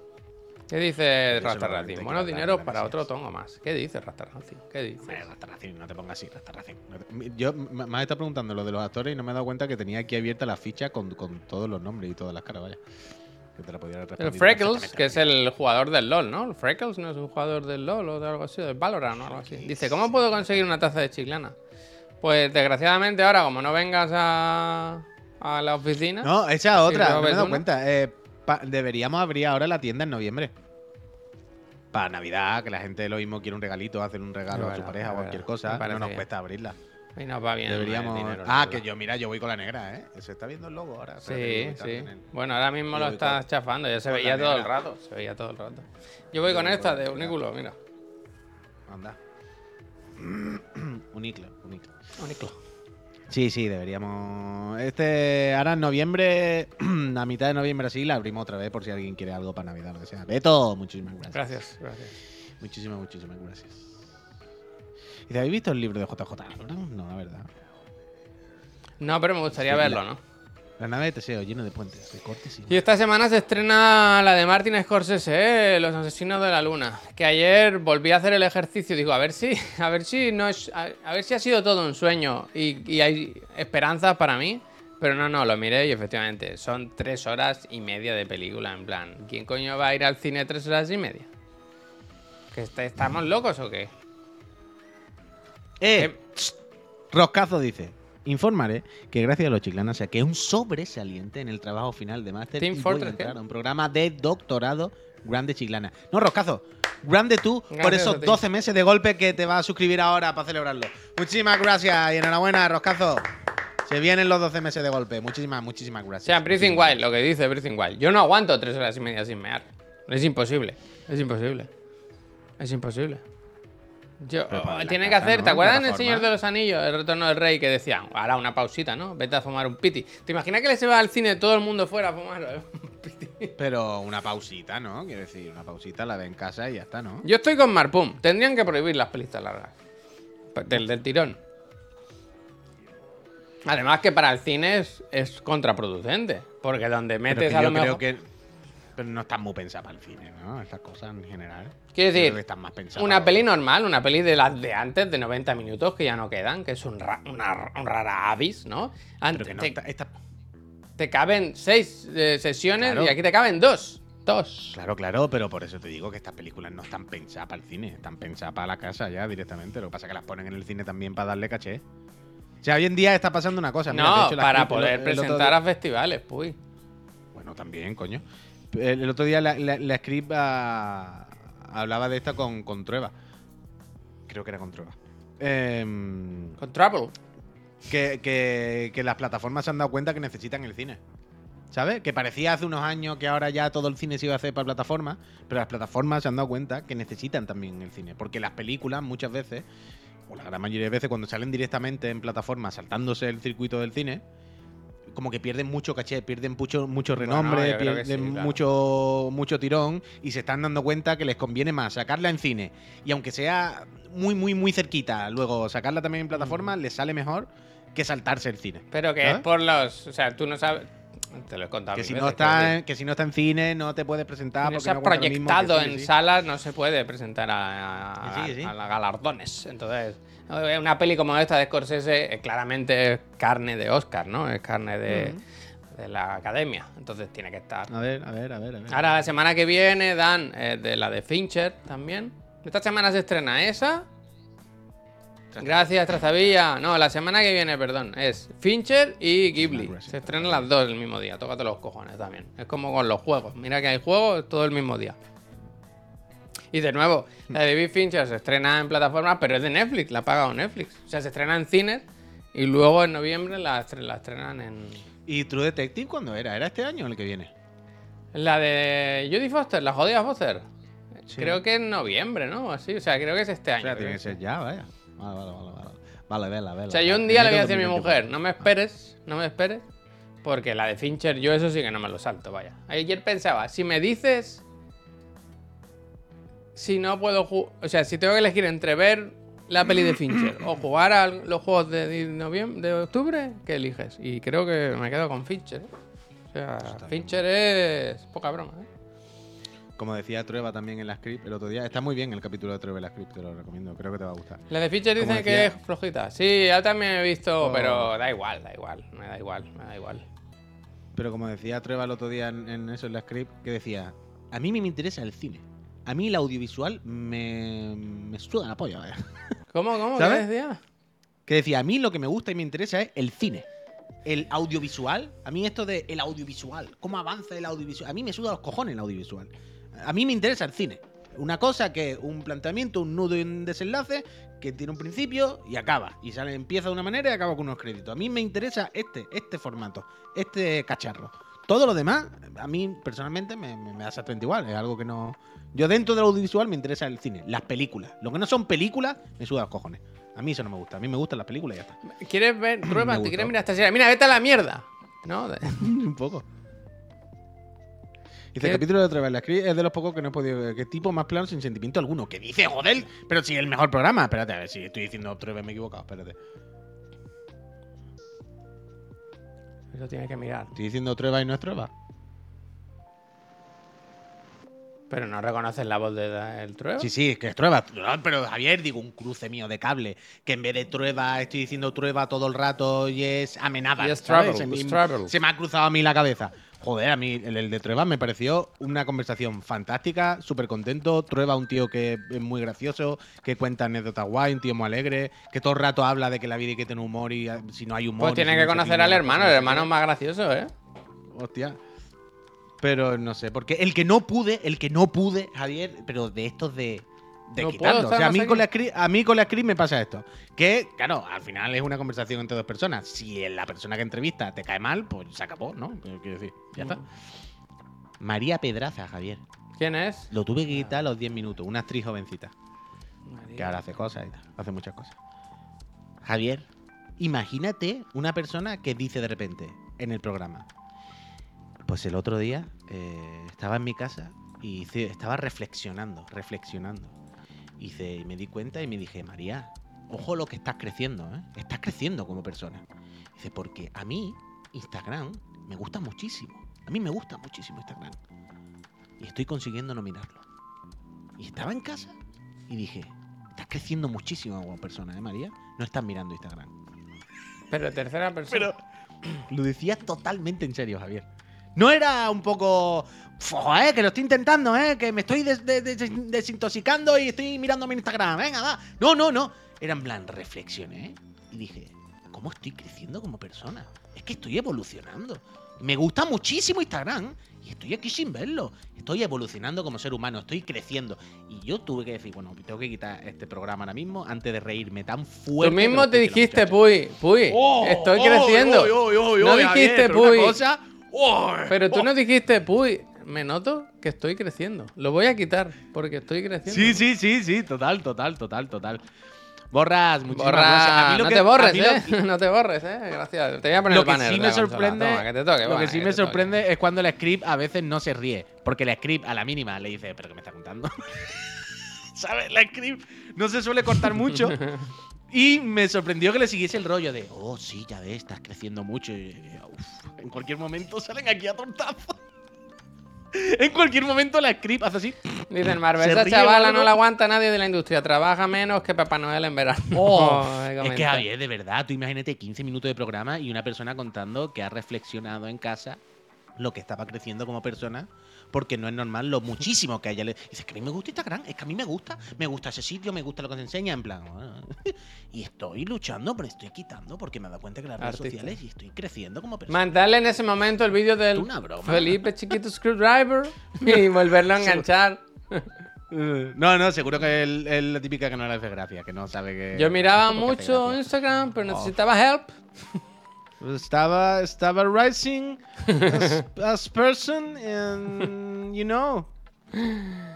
[SPEAKER 2] ¿Qué dice
[SPEAKER 1] Eso
[SPEAKER 2] Rasta
[SPEAKER 1] lo
[SPEAKER 2] Racing?
[SPEAKER 1] que
[SPEAKER 2] Buenos dineros para otro tongo más. ¿Qué dice Rasta Racing? ¿Qué dice?
[SPEAKER 1] Eh, Rastarracín, no te pongas así, Rastarracín. No te- Yo me me has estado preguntando lo de los actores y no me he dado cuenta que tenía aquí abierta la ficha con, con todos los nombres y todas las caras, vaya. Que te la podía
[SPEAKER 2] El Freckles, que es el jugador del LOL, ¿no? El Freckles no es un jugador del LOL o de algo así, del Valorant o algo así. Dice, ¿cómo puedo conseguir una taza de chiclana? Pues desgraciadamente ahora, como no vengas a, a la oficina...
[SPEAKER 1] No, esa otra,
[SPEAKER 2] ¿Y
[SPEAKER 1] no me he dado
[SPEAKER 2] una?
[SPEAKER 1] cuenta. Eh, deberíamos abrir ahora la tienda en noviembre. Para Navidad, que la gente lo mismo quiere un regalito, hacer un regalo a su pareja o cualquier cosa. No nos
[SPEAKER 2] bien.
[SPEAKER 1] cuesta abrirla.
[SPEAKER 2] Y nos va bien.
[SPEAKER 1] Deberíamos.
[SPEAKER 2] dinero,
[SPEAKER 1] ah, que yo, mira, yo voy con la negra, ¿eh? Se está viendo el logo ahora.
[SPEAKER 2] Sí, sí.
[SPEAKER 1] el-
[SPEAKER 2] Bueno, ahora mismo
[SPEAKER 1] Yo
[SPEAKER 2] lo estás
[SPEAKER 1] con-
[SPEAKER 2] chafando, ya se
[SPEAKER 1] con
[SPEAKER 2] veía todo el rato. Se veía todo el rato. Yo voy con
[SPEAKER 1] voy
[SPEAKER 2] esta
[SPEAKER 1] con
[SPEAKER 2] de unículo, mira.
[SPEAKER 1] Anda. Uniclo, uniclo.
[SPEAKER 2] Unículo.
[SPEAKER 1] Sí, sí, deberíamos. Este, ahora en noviembre, a mitad de noviembre así, la abrimos otra vez por si alguien quiere algo para Navidad o lo que sea. Beto, muchísimas gracias.
[SPEAKER 2] Gracias, gracias.
[SPEAKER 1] Muchísimas, muchísimas gracias. ¿Y ¿Habéis visto el libro de JJ? No, la verdad.
[SPEAKER 2] No, pero me gustaría
[SPEAKER 1] Sí,
[SPEAKER 2] verlo, ¿no?
[SPEAKER 1] La nave de Teseo, lleno de puentes, de cortes y...
[SPEAKER 2] Y esta semana se estrena la de Martin Scorsese, ¿eh? Los asesinos de la luna. Que ayer volví a hacer el ejercicio, digo, a ver si, a ver si no es, a, a ver si ha sido todo un sueño y, y hay esperanzas para mí. Pero no, no, lo miré y efectivamente son tres horas y media de película. En plan, ¿quién coño va a ir al cine tres horas y media? ¿Que est- estamos locos o qué?
[SPEAKER 1] ¡Eh!
[SPEAKER 2] Eh,
[SPEAKER 1] Roscazo dice: Informaré que gracias a los chiclanas saqué un sobresaliente en el trabajo final de máster
[SPEAKER 2] Team
[SPEAKER 1] y voy
[SPEAKER 2] Fortress,
[SPEAKER 1] a entrar
[SPEAKER 2] ¿qué?
[SPEAKER 1] a un programa de doctorado grande chiclana. No, Roscazo, grande tú por esos
[SPEAKER 2] a ti.
[SPEAKER 1] 12 meses de golpe que te vas a suscribir ahora para celebrarlo. Muchísimas gracias y enhorabuena, Roscazo. Se vienen los 12 meses de golpe. Muchísimas, muchísimas
[SPEAKER 2] O
[SPEAKER 1] gracias.
[SPEAKER 2] sea, Breathing Wild, lo que dice Breathing Wild. Yo no aguanto tres horas y media sin mear. Es imposible. Es imposible. Es imposible. Yo, tienen que hacer,
[SPEAKER 1] ¿no?
[SPEAKER 2] ¿te acuerdas en El. Señor de los Anillos, El Retorno del Rey, que decían, ahora una pausita, ¿no? Vete a fumar un piti. ¿Te imaginas que le se va al cine todo el mundo fuera a fumar un piti?
[SPEAKER 1] Pero una pausita, ¿no? Quiero decir, una pausita la de en casa y ya está, ¿no?
[SPEAKER 2] Yo estoy con Marpum. Tendrían que prohibir las pelis largas. Pues Del, del tirón. Además que para el cine es, es contraproducente. Porque donde metes a
[SPEAKER 1] yo
[SPEAKER 2] lo mejor...
[SPEAKER 1] creo que. Pero no están muy pensadas para el cine, ¿no? Estas cosas en general.
[SPEAKER 2] Quiero decir,
[SPEAKER 1] que están más pensadas
[SPEAKER 2] una peli normal, una peli de las de antes, de 90 minutos, que ya no quedan, que es un, ra- una, un rara avis, ¿no?
[SPEAKER 1] Pero
[SPEAKER 2] Antes
[SPEAKER 1] que no
[SPEAKER 2] te,
[SPEAKER 1] está- esta-
[SPEAKER 2] te caben seis eh, sesiones
[SPEAKER 1] Claro.
[SPEAKER 2] y aquí te caben dos. Dos.
[SPEAKER 1] Claro, claro, pero por eso te digo que estas películas no están pensadas para el cine, están pensadas para la casa ya directamente. Lo que pasa es que las ponen en el cine también para darle caché. O sea, hoy en día está pasando una cosa. mira, de
[SPEAKER 2] No,
[SPEAKER 1] hecho,
[SPEAKER 2] para poder presentar a festivales, pues.
[SPEAKER 1] Bueno, también, coño. El, el otro día la, la, la Script ah, hablaba de esta con, con Trueba. Creo que era con Trueba. Em,
[SPEAKER 2] Con Trouble.
[SPEAKER 1] que, que- que las plataformas se han dado cuenta que necesitan el cine. ¿Sabes? Que parecía hace unos años que ahora ya todo el cine se iba a hacer para plataformas, pero las plataformas se han dado cuenta que necesitan también el cine. Porque las películas muchas veces, o la gran mayoría de veces, cuando salen directamente en plataformas saltándose el circuito del cine, como que pierden mucho caché, pierden mucho, mucho renombre, pierden
[SPEAKER 2] sí, claro.
[SPEAKER 1] mucho, mucho tirón y se están dando cuenta que les conviene más sacarla en cine. Y aunque sea muy, muy, muy cerquita, luego sacarla también en plataformas, les sale mejor que saltarse el cine.
[SPEAKER 2] Pero que
[SPEAKER 1] ¿Sabes?
[SPEAKER 2] es por los. O sea, tú no sabes. Te lo he contado.
[SPEAKER 1] Que si,
[SPEAKER 2] veces,
[SPEAKER 1] no está que si no está en cine, no te puedes presentar.
[SPEAKER 2] No se ha
[SPEAKER 1] no mismo
[SPEAKER 2] proyectado
[SPEAKER 1] sí,
[SPEAKER 2] en
[SPEAKER 1] sí.
[SPEAKER 2] salas, no se puede presentar a, a,
[SPEAKER 1] sí,
[SPEAKER 2] a galardones. Entonces, una peli como esta de Scorsese eh, claramente es carne de Oscar, ¿no? Es carne de, de la academia. Entonces tiene que estar.
[SPEAKER 1] A ver, a ver, a ver. A ver.
[SPEAKER 2] Ahora, la semana que viene dan eh, de la de Fincher también. Esta semana se estrena esa. Gracias, Trazavilla. No, la semana que viene, perdón. Es Fincher y Ghibli. Se estrenan las dos el mismo día. Tócate los cojones también. Es como con los juegos. Mira que hay juegos todo el mismo día. Y de nuevo, la de David Fincher se estrena en plataformas, pero es de Netflix, la ha pagado Netflix. O sea, se estrena en cines y luego en noviembre la, la estrenan en.
[SPEAKER 1] ¿Y True Detective cuándo era? ¿Era este año o el que viene?
[SPEAKER 2] La de Judy Foster, la jodida Foster.
[SPEAKER 1] Sí.
[SPEAKER 2] Creo que en noviembre, ¿no? Así, o sea, creo que es este
[SPEAKER 1] O
[SPEAKER 2] año.
[SPEAKER 1] sea,
[SPEAKER 2] creo
[SPEAKER 1] tiene
[SPEAKER 2] que
[SPEAKER 1] ser ya, vaya. Vale, vale, vale. Vale, vale vela, vela.
[SPEAKER 2] O sea, yo un día le voy a decir a mi mujer, no me esperes, no me esperes, porque la de Fincher yo eso sí que no me lo salto, vaya. Ayer pensaba, si me dices si no puedo jugar, o sea, si tengo que elegir entre ver la peli de Fincher o jugar a los juegos de noviembre, de octubre, ¿qué eliges? Y creo que me quedo con Fincher. ¿eh? O sea, Fincher es poca broma. ¿eh?
[SPEAKER 1] Como decía Trueba también en la script el otro día. Está muy bien el capítulo de Trueba en la script, te lo recomiendo. Creo que te va a gustar.
[SPEAKER 2] La de Fincher dicen que es flojita. Sí, yo también he visto,
[SPEAKER 1] Oh.
[SPEAKER 2] pero da igual, da igual, me da igual, me da igual.
[SPEAKER 1] Pero como decía Trueba el otro día en, en eso, en la script, que decía: A mí me interesa el cine. A mí el audiovisual me, me suda la polla, vaya.
[SPEAKER 2] ¿Cómo, cómo? ¿Qué
[SPEAKER 1] ¿Sabes?
[SPEAKER 2] decía?
[SPEAKER 1] Que decía: A mí lo que me gusta y me interesa es el cine. El audiovisual. A mí esto de el audiovisual. ¿Cómo avanza el audiovisual? A mí me suda los cojones el audiovisual. A mí me interesa el cine. Una cosa que un planteamiento, un nudo y un desenlace que tiene un principio y acaba. Y sale, empieza de una manera y acaba con unos créditos. A mí me interesa este, este formato, este cacharro. Todo lo demás, a mí personalmente me, me, me da exactamente igual. Es algo que no. Yo dentro del audiovisual me interesa el cine, las películas. Lo que no son películas, me suda los cojones. A mí eso no me gusta. A mí me gustan las películas y ya está.
[SPEAKER 2] ¿Quieres ver? Prueba,
[SPEAKER 1] Me
[SPEAKER 2] ¿te quieres mirar esta serie? Mira, vete a la mierda. ¿No?
[SPEAKER 1] Un poco. Dice,
[SPEAKER 2] ¿Qué?
[SPEAKER 1] el capítulo de otra vez, la es de los pocos que no he podido. Que tipo más plano sin sentimiento alguno. Que dice, joder, pero si es el mejor programa. Espérate, a ver si estoy diciendo otra vez, me he equivocado. Espérate.
[SPEAKER 2] Eso tienes que mirar.
[SPEAKER 1] Estoy diciendo Trueba y no es Trueba.
[SPEAKER 2] Pero no reconoces la voz del Trueba.
[SPEAKER 1] Sí, sí, es que es Trueba. No, Pero Javier, digo, un cruce mío de cable. Que en vez de Trueba estoy diciendo Trueba todo el rato y es amenaza.
[SPEAKER 2] Y es
[SPEAKER 1] ¿sabes?
[SPEAKER 2] Trouble,
[SPEAKER 1] Se me-
[SPEAKER 2] es Trouble.
[SPEAKER 1] Se me ha cruzado a mí la cabeza. Joder, a mí el, el de Trueba me pareció una conversación fantástica, súper contento. Trueba, un tío que es muy gracioso, que cuenta anécdotas guay, un tío muy alegre, que todo el rato habla de que la vida hay que tener humor y eh, si no hay humor.
[SPEAKER 2] Pues
[SPEAKER 1] si
[SPEAKER 2] que
[SPEAKER 1] no
[SPEAKER 2] conocer al hermano. El hermano es más gracioso, ¿eh?
[SPEAKER 1] Hostia. Pero no sé, porque el que no pude, el que no pude, Javier, pero de estos de, de
[SPEAKER 2] No
[SPEAKER 1] quitarlo. O sea, a mí, con la script, a mí con la script me pasa esto. Que, claro, al final es una conversación entre dos personas. Si la persona que entrevista te cae mal, pues se acabó, ¿no? Pero Quiero decir, ya está. María Pedraza, Javier.
[SPEAKER 2] ¿Quién es?
[SPEAKER 1] Lo tuve que quitar a los 10 minutos. Una actriz jovencita.
[SPEAKER 2] María.
[SPEAKER 1] Que ahora hace cosas y tal. Hace muchas cosas. Javier, imagínate una persona que dice de repente en el programa. Pues el otro día eh, estaba en mi casa y estaba reflexionando, reflexionando. Hice, y me di cuenta y me dije, María, ojo lo que estás creciendo, ¿eh? Estás creciendo como persona. Dice, porque a mí Instagram me gusta muchísimo. A mí me gusta muchísimo Instagram. Y estoy consiguiendo nominarlo. Y estaba en casa y dije, estás creciendo muchísimo como persona, ¿eh, María? No estás mirando Instagram.
[SPEAKER 2] Pero tercera persona.
[SPEAKER 1] Lo decía totalmente en serio, Javier. No era un poco. "Joder, que lo estoy intentando, ¿eh? Que me estoy des- des- des- desintoxicando y estoy mirando mi Instagram. Venga, va. No, no, no. Era en plan, reflexioné y dije, ¿cómo estoy creciendo como persona? Es que estoy evolucionando. Me gusta muchísimo Instagram y estoy aquí sin verlo. Estoy evolucionando como ser humano, estoy creciendo. Y yo tuve que decir, bueno, tengo que quitar este programa ahora mismo antes de reírme tan fuerte.
[SPEAKER 2] Tú mismo te dijiste. Puy, Puy,
[SPEAKER 1] Oh,
[SPEAKER 2] estoy
[SPEAKER 1] oh,
[SPEAKER 2] creciendo.
[SPEAKER 1] oh, oh, oh,
[SPEAKER 2] no
[SPEAKER 1] oh,
[SPEAKER 2] dijiste, Puy. Pero tú
[SPEAKER 1] oh.
[SPEAKER 2] no dijiste, Puy, me noto que estoy creciendo. Lo voy a quitar porque estoy creciendo.
[SPEAKER 1] Sí, sí, sí, sí, total, total, total, total. Borras, muchísimas
[SPEAKER 2] Borra,
[SPEAKER 1] gracias. A mí lo
[SPEAKER 2] no
[SPEAKER 1] que-
[SPEAKER 2] te borres,
[SPEAKER 1] mí lo-
[SPEAKER 2] ¿eh? No te borres, ¿eh? Gracias. Te voy a poner
[SPEAKER 1] Lo
[SPEAKER 2] el
[SPEAKER 1] que
[SPEAKER 2] banner
[SPEAKER 1] sí
[SPEAKER 2] de
[SPEAKER 1] me sorprende,
[SPEAKER 2] Toma, que te toque,
[SPEAKER 1] lo
[SPEAKER 2] bueno,
[SPEAKER 1] que sí
[SPEAKER 2] que
[SPEAKER 1] me
[SPEAKER 2] toque.
[SPEAKER 1] sorprende es cuando el script a veces no se ríe, porque el script a la mínima le dice, pero ¿qué me está contando? ¿Sabes? La script no se suele cortar mucho. Y me sorprendió que le siguiese el rollo de, oh, sí, ya ves, estás creciendo mucho. Y, uf, en cualquier momento salen aquí a tortazo. en cualquier momento la script hace así.
[SPEAKER 2] Dicen, Marvel, esa chavala no la aguanta nadie de la industria. Trabaja menos que Papá Noel en verano.
[SPEAKER 1] Oh, es que. Javier, de verdad, tú imagínate 15 minutos de programa y una persona contando que ha reflexionado en casa lo que estaba creciendo como persona, porque no es normal lo muchísimo que a ella le. Dices que a mí me gusta Instagram, es que a mí me gusta, me gusta ese sitio, me gusta lo que se enseña, en plan. "Ah". Y estoy luchando, pero estoy quitando porque me he dado cuenta que las redes
[SPEAKER 2] Artista.
[SPEAKER 1] sociales y estoy creciendo como persona.
[SPEAKER 2] Mandarle en ese momento el vídeo del
[SPEAKER 1] Una broma.
[SPEAKER 2] Felipe Chiquito Screwdriver y volverlo a enganchar.
[SPEAKER 1] No, no, seguro que es es la típica que no le hace gracia, que no sabe que.
[SPEAKER 2] Yo miraba mucho. Instagram, pero necesitaba help.
[SPEAKER 1] Estaba, estaba rising as, as person and, you know.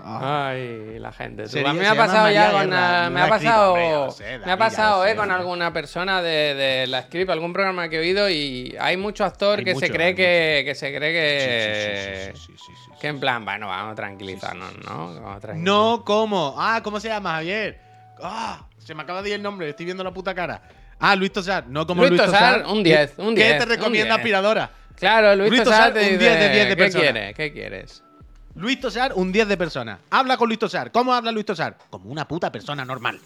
[SPEAKER 1] Ah.
[SPEAKER 2] Ay, la gente.
[SPEAKER 1] Sería-
[SPEAKER 2] me ha pasado ya con me ha pasado,
[SPEAKER 1] sé,
[SPEAKER 2] me ha pasado, eh,
[SPEAKER 1] sé,
[SPEAKER 2] con alguna persona de, de la script, algún programa que he oído y hay mucho actor
[SPEAKER 1] Hay
[SPEAKER 2] que
[SPEAKER 1] mucho,
[SPEAKER 2] se cree que, que se cree que
[SPEAKER 1] Sí, sí, sí,
[SPEAKER 2] que en plan, bueno, vamos a tranquilizarnos, ¿no? Vamos a tranquilizarnos.
[SPEAKER 1] No, ¿cómo? Ah, ¿cómo se llama, Javier? Ah, se me acaba de ir el nombre, estoy viendo la puta cara. Ah, Luis Tosar, no como
[SPEAKER 2] Luis
[SPEAKER 1] Luis,
[SPEAKER 2] Tosar, un 10, un 10,
[SPEAKER 1] ¿Qué te recomienda
[SPEAKER 2] 10.
[SPEAKER 1] aspiradora?
[SPEAKER 2] Claro, Luis,
[SPEAKER 1] Luis
[SPEAKER 2] Tosar
[SPEAKER 1] un
[SPEAKER 2] dice,
[SPEAKER 1] 10 de 10 de
[SPEAKER 2] ¿qué
[SPEAKER 1] persona.
[SPEAKER 2] quieres? ¿Qué quieres?
[SPEAKER 1] Luis Tosar, un 10 de persona. Habla con Luis Tosar. ¿Cómo habla Luis Tosar? Como una puta persona normal.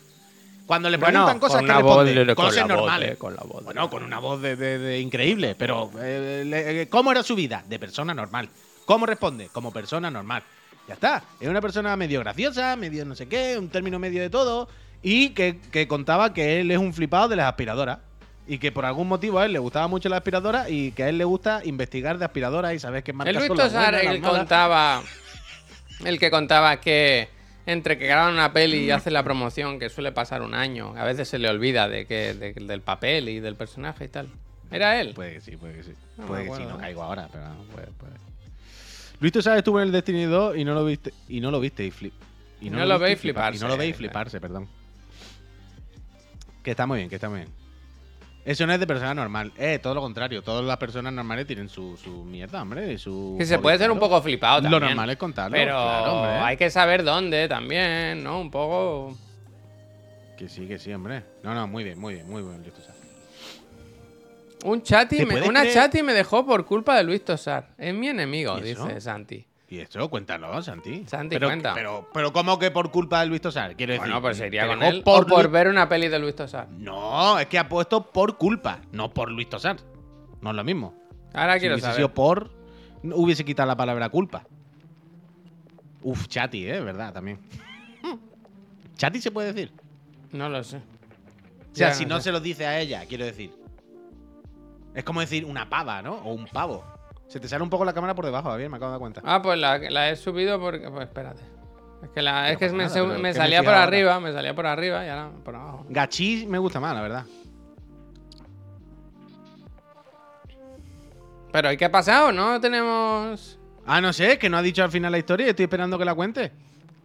[SPEAKER 1] Cuando le
[SPEAKER 2] Bueno,
[SPEAKER 1] preguntan cosas
[SPEAKER 2] con
[SPEAKER 1] que
[SPEAKER 2] voz
[SPEAKER 1] responde,
[SPEAKER 2] de- con
[SPEAKER 1] cosas
[SPEAKER 2] voz
[SPEAKER 1] normales.
[SPEAKER 2] con la voz de-
[SPEAKER 1] bueno, con una voz de, de- de increíble, pero eh, le- ¿cómo era su vida? De persona normal. ¿Cómo responde? Como persona normal. Ya está. Es una persona medio graciosa, medio no sé qué, un término medio de todo. Y que, que contaba que él es un flipado de las aspiradoras. Y que por algún motivo a él le gustaba mucho la aspiradora y que a él le gusta investigar de aspiradoras y saber qué marcas
[SPEAKER 2] El Luis Tosar, el contaba. El que contaba que entre que graban una peli y hacen la promoción, que suele pasar un año, a veces se le olvida de que, de- del papel y del personaje y tal. ¿Era él?
[SPEAKER 1] Puede que sí, puede que sí.
[SPEAKER 2] No
[SPEAKER 1] puede que sí, no caigo ahora, pero puede, puede. Luis Tosar estuvo en el Destiny 2 y no lo viste y no lo viste y flip.
[SPEAKER 2] Y no lo
[SPEAKER 1] viste
[SPEAKER 2] veis fliparse,
[SPEAKER 1] Y no lo veis
[SPEAKER 2] eh.
[SPEAKER 1] fliparse, perdón. Que está muy bien, que está muy bien. Eso no es de persona normal. Eh, todo lo contrario. Todas las personas normales tienen su, su mierda, hombre. Y su
[SPEAKER 2] Que se puede ser un poco flipado
[SPEAKER 1] Lo
[SPEAKER 2] también.
[SPEAKER 1] normal es contarlo.
[SPEAKER 2] Pero
[SPEAKER 1] claro,
[SPEAKER 2] hay que saber dónde también, ¿no? Un poco.
[SPEAKER 1] Que sí, que sí, hombre. No, no, muy bien, muy bien, muy bien, Luis Tosar.
[SPEAKER 2] Un chati,
[SPEAKER 1] ¿Te
[SPEAKER 2] me- una chati me dejó por culpa de Luis Tosar. Es mi enemigo, dice Santi.
[SPEAKER 1] Y esto, cuéntalo, Santi.
[SPEAKER 2] Santi,
[SPEAKER 1] pero,
[SPEAKER 2] cuenta.
[SPEAKER 1] Pero, pero, ¿cómo que por culpa de Luis Tosar? Quiero decir.
[SPEAKER 2] Bueno, pues sería con él.
[SPEAKER 1] Por
[SPEAKER 2] o por ver una peli de Luis Tosar.
[SPEAKER 1] No, es que ha puesto por culpa, no por Luis Tosar. No es lo mismo.
[SPEAKER 2] Ahora
[SPEAKER 1] Si
[SPEAKER 2] quiero
[SPEAKER 1] hubiese
[SPEAKER 2] saber.
[SPEAKER 1] sido por, hubiese quitado la palabra culpa. Uf, chati, ¿eh? ¿Verdad? También. chati se puede decir.
[SPEAKER 2] No lo sé.
[SPEAKER 1] O sea,
[SPEAKER 2] Ya
[SPEAKER 1] si
[SPEAKER 2] no
[SPEAKER 1] no
[SPEAKER 2] sé.
[SPEAKER 1] se lo dice a ella, quiero decir. Es como decir una pava, ¿no? O un pavo. Se te sale un poco la cámara por debajo, Javier, me acabo de dar cuenta.
[SPEAKER 2] Ah, pues la, la he subido porque. Pues espérate. Es que, la- es que me,
[SPEAKER 1] nada,
[SPEAKER 2] se-
[SPEAKER 1] pero
[SPEAKER 2] me
[SPEAKER 1] ¿qué
[SPEAKER 2] salía
[SPEAKER 1] me
[SPEAKER 2] por
[SPEAKER 1] ahora?
[SPEAKER 2] arriba, me salía por arriba y ahora por abajo.
[SPEAKER 1] Gachis me gusta más, la verdad.
[SPEAKER 2] Pero ¿y qué ha pasado? ¿No tenemos.
[SPEAKER 1] Ah, no sé, que no ha dicho al final la historia y estoy esperando que la cuente.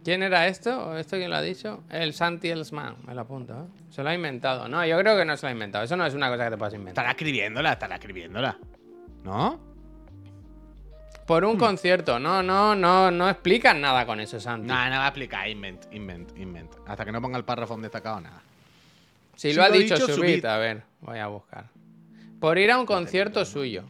[SPEAKER 2] ¿Quién era esto? ¿O esto quién lo ha dicho? El Santi Elsman, me lo apunto. ¿eh? Se lo ha inventado. No, yo creo que no se lo ha inventado. Eso no es una cosa que te puedas inventar.
[SPEAKER 1] Estará escribiéndola, estará escribiéndola. ¿No?
[SPEAKER 2] Por
[SPEAKER 1] Hmm.
[SPEAKER 2] un concierto. No, no, no, no explican nada con eso, Santi.
[SPEAKER 1] Nada, nada va a explicar. Invent, invent, invent. Hasta que no ponga el párrafo destacado, nada.
[SPEAKER 2] Si
[SPEAKER 1] Si
[SPEAKER 2] lo ha
[SPEAKER 1] lo ha
[SPEAKER 2] dicho,
[SPEAKER 1] dicho,
[SPEAKER 2] subid.
[SPEAKER 1] subid.
[SPEAKER 2] A ver, voy a buscar. Por ir a un concierto suyo.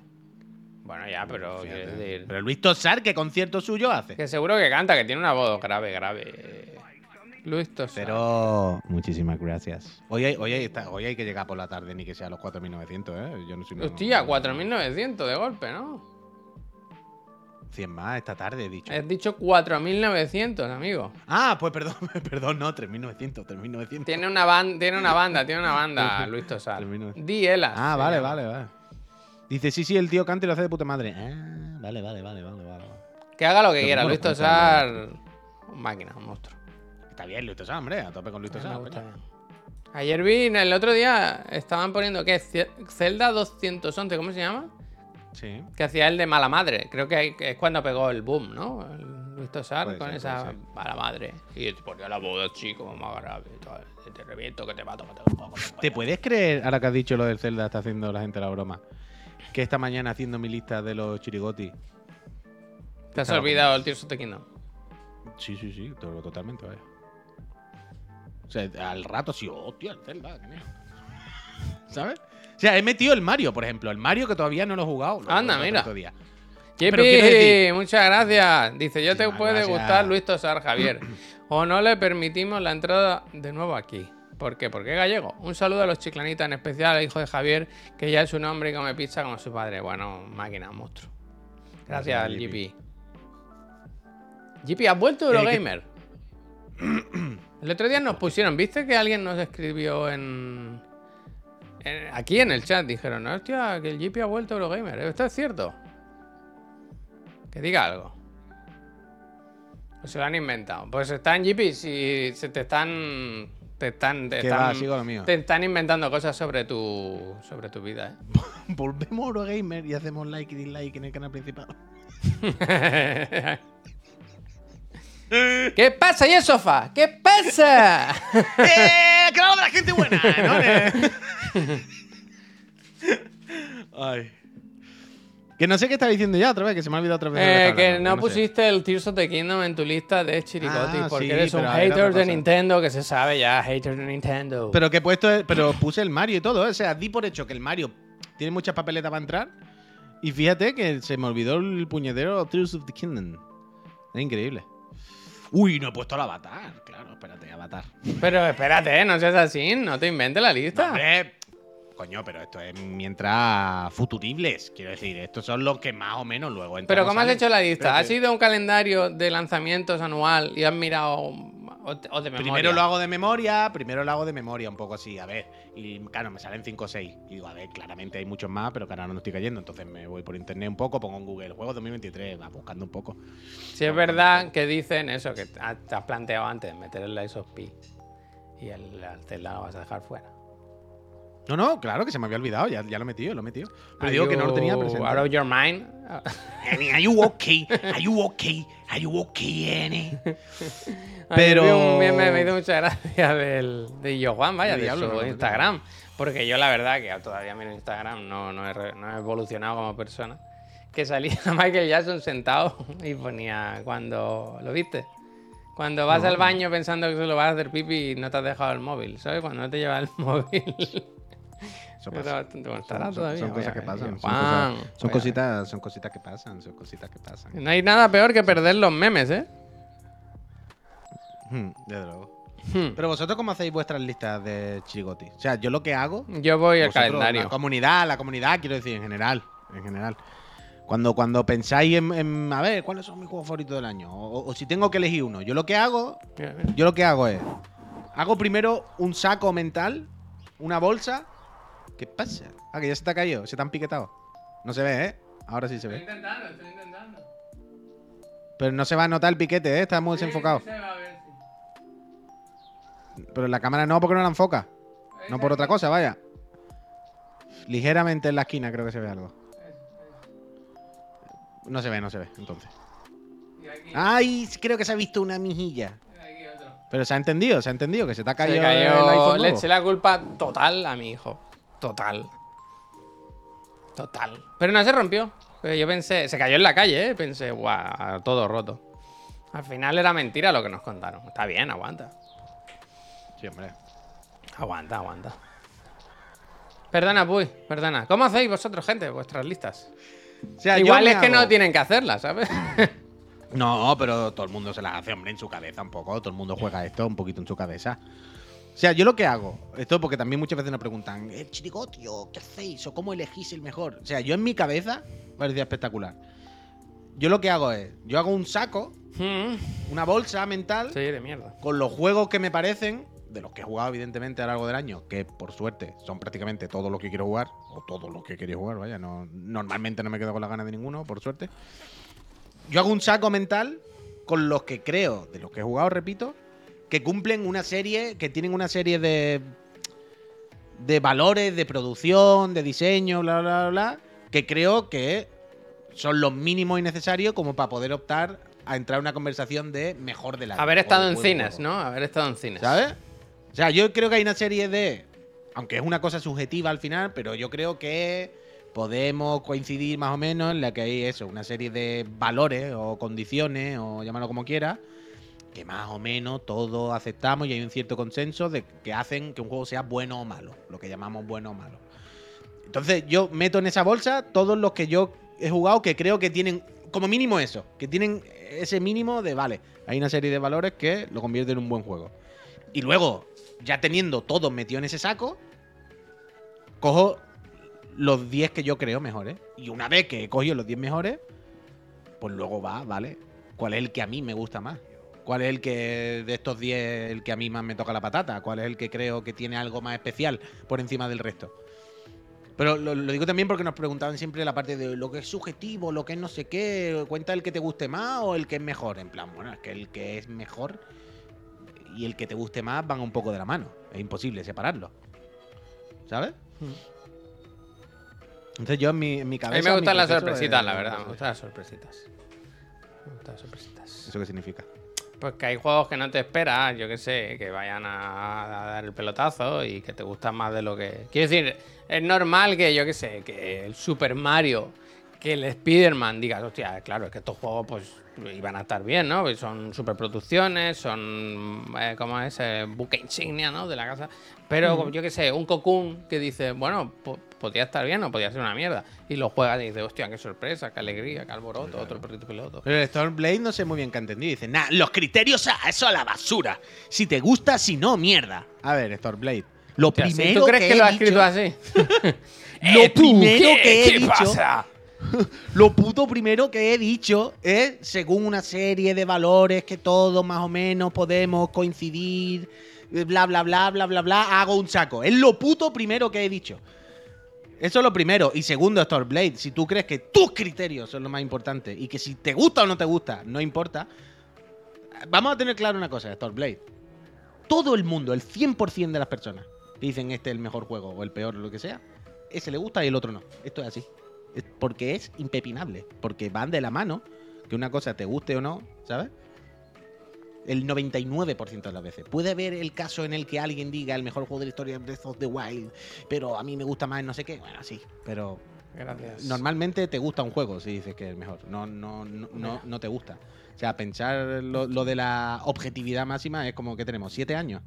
[SPEAKER 2] Bueno, ya, pero decir.
[SPEAKER 1] Pero Luis Tosar, ¿qué concierto suyo hace?
[SPEAKER 2] Que seguro que canta, que tiene una voz grave, grave. Luis Tosar.
[SPEAKER 1] Pero muchísimas gracias. Hoy hay, hoy, hay, está- hoy hay que llegar por la tarde, ni que sea a los 4.900, ¿eh? Yo no soy
[SPEAKER 2] Hostia, 4.900 de golpe, ¿no?
[SPEAKER 1] 100 más esta tarde, he dicho.
[SPEAKER 2] Has dicho 4.900, amigo.
[SPEAKER 1] Ah, pues perdón, perdón, no, 3.900, 3.900.
[SPEAKER 2] Tiene una, ban- tiene una banda, tiene una banda, Luis Tosar.
[SPEAKER 1] Termino.
[SPEAKER 2] Dielas.
[SPEAKER 1] Ah, vale, vale, vale. Dice, sí, sí, el tío canta y lo hace de puta madre. Ah, vale, vale, vale, vale, vale.
[SPEAKER 2] Que haga lo que quiera, Luis. Un máquina, un monstruo.
[SPEAKER 1] Está bien, Luis Tosar, hombre, a tope con Luis
[SPEAKER 2] bien. Ayer vi, el otro día estaban poniendo, ¿qué? Zelda 211, ¿cómo se llama?
[SPEAKER 1] Sí.
[SPEAKER 2] Que hacía el de mala madre. Creo que es cuando pegó el boom, ¿no? El Luis Tosar con
[SPEAKER 1] ser,
[SPEAKER 2] esa mala madre. Y te ponía la voz chico, más grave. te reviento, que te mato, que te.
[SPEAKER 1] ¿Te puedes creer, ahora que has dicho lo del Zelda, está haciendo la gente la broma, que esta mañana haciendo mi lista de los chirigoti?
[SPEAKER 2] ¿Te has
[SPEAKER 1] Claro,
[SPEAKER 2] olvidado el the Kingdom?
[SPEAKER 1] Sí, sí, sí, to- totalmente, vaya. O sea, al rato sí, hostia, el Zelda. ¿Sabes? O sea, he metido el Mario, por ejemplo. El Mario que todavía no lo he jugado. lo
[SPEAKER 2] Anda, mira.
[SPEAKER 1] día.
[SPEAKER 2] Muchas gracias. Dice, yo te puede
[SPEAKER 1] gracias.
[SPEAKER 2] gustar Luis Tosar, Javier. o no le permitimos la entrada de nuevo aquí. ¿Por qué? Porque es gallego. Un saludo a los chiclanitas, en especial al hijo de Javier, que ya es su nombre y come pizza como su padre. Bueno, máquina, monstruo. Gracias,
[SPEAKER 1] Gracias,
[SPEAKER 2] GP. GP, ¿has vuelto
[SPEAKER 1] Eh,
[SPEAKER 2] Eurogamer? El otro día nos pusieron, ¿viste que alguien nos escribió en... aquí en el chat? Dijeron, hostia, que el GP ha vuelto Eurogamer. ¿Esto es cierto? Que diga algo. O se lo han inventado. Pues está en GP, si se te están... Te están, te están,
[SPEAKER 1] va, lo mío.
[SPEAKER 2] te están inventando cosas sobre tu, sobre tu vida, ¿eh?
[SPEAKER 1] Volvemos a Eurogamer y hacemos like y dislike en el canal principal.
[SPEAKER 2] ¿Qué pasa, Yesofa? ¿Qué pasa?
[SPEAKER 1] ¡Eh! ¡Claro de la gente buena! ¿no? Ay. Que no sé qué estaba diciendo ya otra vez, que se me ha olvidado otra vez.
[SPEAKER 2] Eh, que
[SPEAKER 1] hablando,
[SPEAKER 2] no
[SPEAKER 1] sé.
[SPEAKER 2] pusiste el Tears of the Kingdom en tu lista de Chiricoti
[SPEAKER 1] Ah,
[SPEAKER 2] porque
[SPEAKER 1] sí,
[SPEAKER 2] eres un hater de. Nintendo que se sabe ya, hater de Nintendo.
[SPEAKER 1] Pero que he puesto, pero puse el Mario y todo, ¿eh? o sea, di por hecho que el Mario tiene muchas papeletas para entrar. Y fíjate que se me olvidó el puñetero Tears of the Kingdom. Es increíble. Uy, no he puesto el avatar. Claro, espérate, avatar.
[SPEAKER 2] Pero espérate, no seas así, no te inventes la lista.
[SPEAKER 1] No, hombre, coño, pero esto es mientras futuribles. Quiero decir, estos son los que más o menos luego entran.
[SPEAKER 2] Pero ¿cómo has hecho la lista? ¿Has
[SPEAKER 1] Espérate.
[SPEAKER 2] ido a un calendario de lanzamientos anual y has mirado o, te- o de memoria?
[SPEAKER 1] Primero lo hago de memoria, primero lo hago de memoria, un poco así, a ver. Y claro, me salen 5 o 6. Y digo, a ver, claramente hay muchos más, pero que ahora no estoy cayendo. Entonces me voy por internet un poco, pongo en Google Juegos 2023, va buscando un poco.
[SPEAKER 2] Si es verdad que dicen eso, que te has te has planteado antes, meter el Lies of P y el, el lo vas a dejar fuera.
[SPEAKER 1] No, no, claro que se me había olvidado, ya, ya lo he metido, lo he metido. Pero digo que no lo tenía presente.
[SPEAKER 2] Out of your mind.
[SPEAKER 1] Are you okay? Are you okay? Are you okay, Annie? Pero-
[SPEAKER 2] vi un meme, me hizo mucha gracia del, de Yo Juan, vaya,
[SPEAKER 1] De
[SPEAKER 2] de
[SPEAKER 1] diablo,
[SPEAKER 2] su
[SPEAKER 1] no
[SPEAKER 2] Instagram. Porque yo la verdad que todavía miro Instagram, no, no, he, re- no he evolucionado como persona. Que salía Michael Jackson sentado y ponía cuando... ¿Lo viste? Cuando vas al baño pensando que solo vas a hacer pipi y no te has dejado el móvil, ¿sabes? Cuando no te llevas el móvil. Estará
[SPEAKER 1] Son, son-
[SPEAKER 2] todavía,
[SPEAKER 1] son cosas que pasan. Son, cosas, son cositas, son cositas que pasan, son cositas que pasan.
[SPEAKER 2] No hay nada peor que perder los memes, ¿eh?
[SPEAKER 1] Hmm, Desde luego.
[SPEAKER 2] Hmm.
[SPEAKER 1] Pero vosotros cómo hacéis vuestras listas de chirigoti? O sea, yo lo que hago
[SPEAKER 2] Yo voy al calendario.
[SPEAKER 1] La comunidad, la comunidad, quiero decir, en general. En general. Cuando, cuando pensáis en, en, a ver, ¿cuáles son mis juegos favoritos del año? O, o si tengo que elegir uno. Yo lo que hago, yo lo que hago es, hago primero un saco mental, una bolsa. ¿Qué pasa? Ah, que ya se te ha caído, se te han piquetado. No se ve, ¿eh? Ahora sí se
[SPEAKER 2] Estoy
[SPEAKER 1] ve.
[SPEAKER 2] intentando, estoy intentando.
[SPEAKER 1] Pero no se va a notar el piquete, ¿eh? Está muy
[SPEAKER 2] Sí,
[SPEAKER 1] desenfocado.
[SPEAKER 2] sí se va a ver.
[SPEAKER 1] Pero en la cámara no, porque no la enfoca. No por otra cosa, vaya. Ligeramente en la esquina creo que se ve algo. No se ve, no se ve, entonces. Ay, creo que se ha visto una mijilla. Pero se ha entendido, se ha entendido que se te ha caído
[SPEAKER 2] Se
[SPEAKER 1] el
[SPEAKER 2] cayó.
[SPEAKER 1] iPhone
[SPEAKER 2] Le eché la culpa total a mi hijo. Total. Total. Pero no se rompió. Pero Yo pensé, se cayó en la calle, ¿eh? Pensé, guau, todo roto. Al final era mentira lo que nos contaron. Está bien, aguanta.
[SPEAKER 1] Sí, hombre.
[SPEAKER 2] Aguanta, aguanta. Perdona, Puy, perdona. ¿Cómo hacéis vosotros, gente, vuestras listas?
[SPEAKER 1] O sea, yo
[SPEAKER 2] Igual es que no tienen que hacerlas, ¿sabes?
[SPEAKER 1] No, pero todo el mundo se las hace, hombre, en su cabeza un poco. Todo el mundo juega esto un poquito en su cabeza. O sea, yo lo que hago, esto porque también muchas veces nos preguntan, el chirigotio, ¿qué hacéis? ¿O cómo elegís el mejor? O sea, yo en mi cabeza parecía espectacular. Yo lo que hago es, yo hago un saco,
[SPEAKER 2] Mm,
[SPEAKER 1] una bolsa mental,
[SPEAKER 2] sí, de mierda.
[SPEAKER 1] con los juegos que me parecen, de los que he jugado evidentemente a lo largo del año, que por suerte son prácticamente todos los que quiero jugar, o todos los que quería jugar, vaya, no, normalmente no me quedo con las ganas de ninguno, por suerte. Yo hago un saco mental con los que creo, de los que he jugado, repito, que cumplen una serie, que tienen una serie de de valores, de producción, de diseño, bla, bla, bla, bla, que creo que son los mínimos y necesarios como para poder optar a entrar en una conversación de mejor de la
[SPEAKER 2] Haber estado en cines,
[SPEAKER 1] juego.
[SPEAKER 2] ¿no? Haber estado en cines.
[SPEAKER 1] ¿Sabes? O sea, yo creo que hay una serie de. Aunque es una cosa subjetiva al final, pero yo creo que podemos coincidir más o menos en la que hay eso, una serie de valores o condiciones, o llamarlo como quiera, que más o menos todos aceptamos y hay un cierto consenso de que hacen que un juego sea bueno o malo, lo que llamamos bueno o malo. Entonces yo meto en esa bolsa todos los que yo he jugado que creo que tienen como mínimo eso, que tienen ese mínimo de, vale, hay una serie de valores que lo convierten en un buen juego. Y luego, ya teniendo todo metido en ese saco, cojo los 10 que yo creo mejores. Y una vez que he cogido los 10 mejores, pues luego va, ¿vale? ¿Cuál es el que a mí me gusta más? ¿Cuál es el que de estos 10 el que a mí más me toca la patata? ¿Cuál es el que creo que tiene algo más especial por encima del resto? Pero lo, lo digo también porque nos preguntaban siempre la parte de lo que es subjetivo, lo que es no sé qué, cuenta el que te guste más o el que es mejor. En plan, bueno, es que el que es mejor y el que te guste más van un poco de la mano. Es imposible separarlo. ¿Sabes? Entonces yo en mi, en mi
[SPEAKER 2] A
[SPEAKER 1] cabeza...
[SPEAKER 2] mí me gustan las sorpresitas,
[SPEAKER 1] es-
[SPEAKER 2] la verdad. Me gustan las sorpresitas. Me gustan las sorpresitas.
[SPEAKER 1] ¿Eso qué significa?
[SPEAKER 2] Pues que hay juegos que no te esperas, yo que sé, que vayan a, a dar el pelotazo y que te gustan más de lo que. Quiero decir, es normal que, yo que sé, que el Super Mario, que el Spider-Man digas, hostia, claro, es que estos juegos, pues, iban a estar bien, ¿no? Son superproducciones, son. Eh, ¿Cómo es? Eh, buque insignia, ¿no? De la casa. Pero, yo que sé, un Cocoon que dice, bueno, po- podía estar bien o podía ser una mierda. Y lo juegas y dices, hostia, qué sorpresa, qué alegría, qué alboroto, otro perrito piloto.
[SPEAKER 1] Pero el Stormblade no sé muy bien qué ha entendido. Dice, nah, los criterios a eso a la basura. Si te gusta, si no, mierda. A ver, Stormblade. Lo primero
[SPEAKER 2] ¿Tú crees que,
[SPEAKER 1] he
[SPEAKER 2] lo ha escrito así?
[SPEAKER 1] Lo
[SPEAKER 2] Eh,
[SPEAKER 1] primero
[SPEAKER 2] ¿qué-
[SPEAKER 1] que he
[SPEAKER 2] qué
[SPEAKER 1] dicho.
[SPEAKER 2] pasa?
[SPEAKER 1] Lo puto primero que he dicho es, según una serie de valores que todos más o menos podemos coincidir, eh, bla, bla, bla, bla, bla, bla, hago un saco. Es lo puto primero que he dicho. Eso es lo primero. Y segundo, Stormblade, si tú crees que tus criterios son lo más importante y que si te gusta o no te gusta, no importa, vamos a tener claro una cosa, Stormblade. Todo el mundo, el 100% de las personas que dicen este es el mejor juego o el peor o lo que sea, ese le gusta y el otro no. Esto es así. Porque es impepinable. Porque van de la mano. Que una cosa te guste o no, ¿sabes? El 99% de las veces. Puede haber el caso en el que alguien diga el mejor juego de la historia es Breath of the Wild, pero a mí me gusta más no sé qué. Bueno, sí, pero
[SPEAKER 2] Gracias.
[SPEAKER 1] normalmente te gusta un juego si dices que es el mejor. No, no, no, no, no te gusta. O sea, pensar lo, lo de la objetividad máxima es como que tenemos siete años.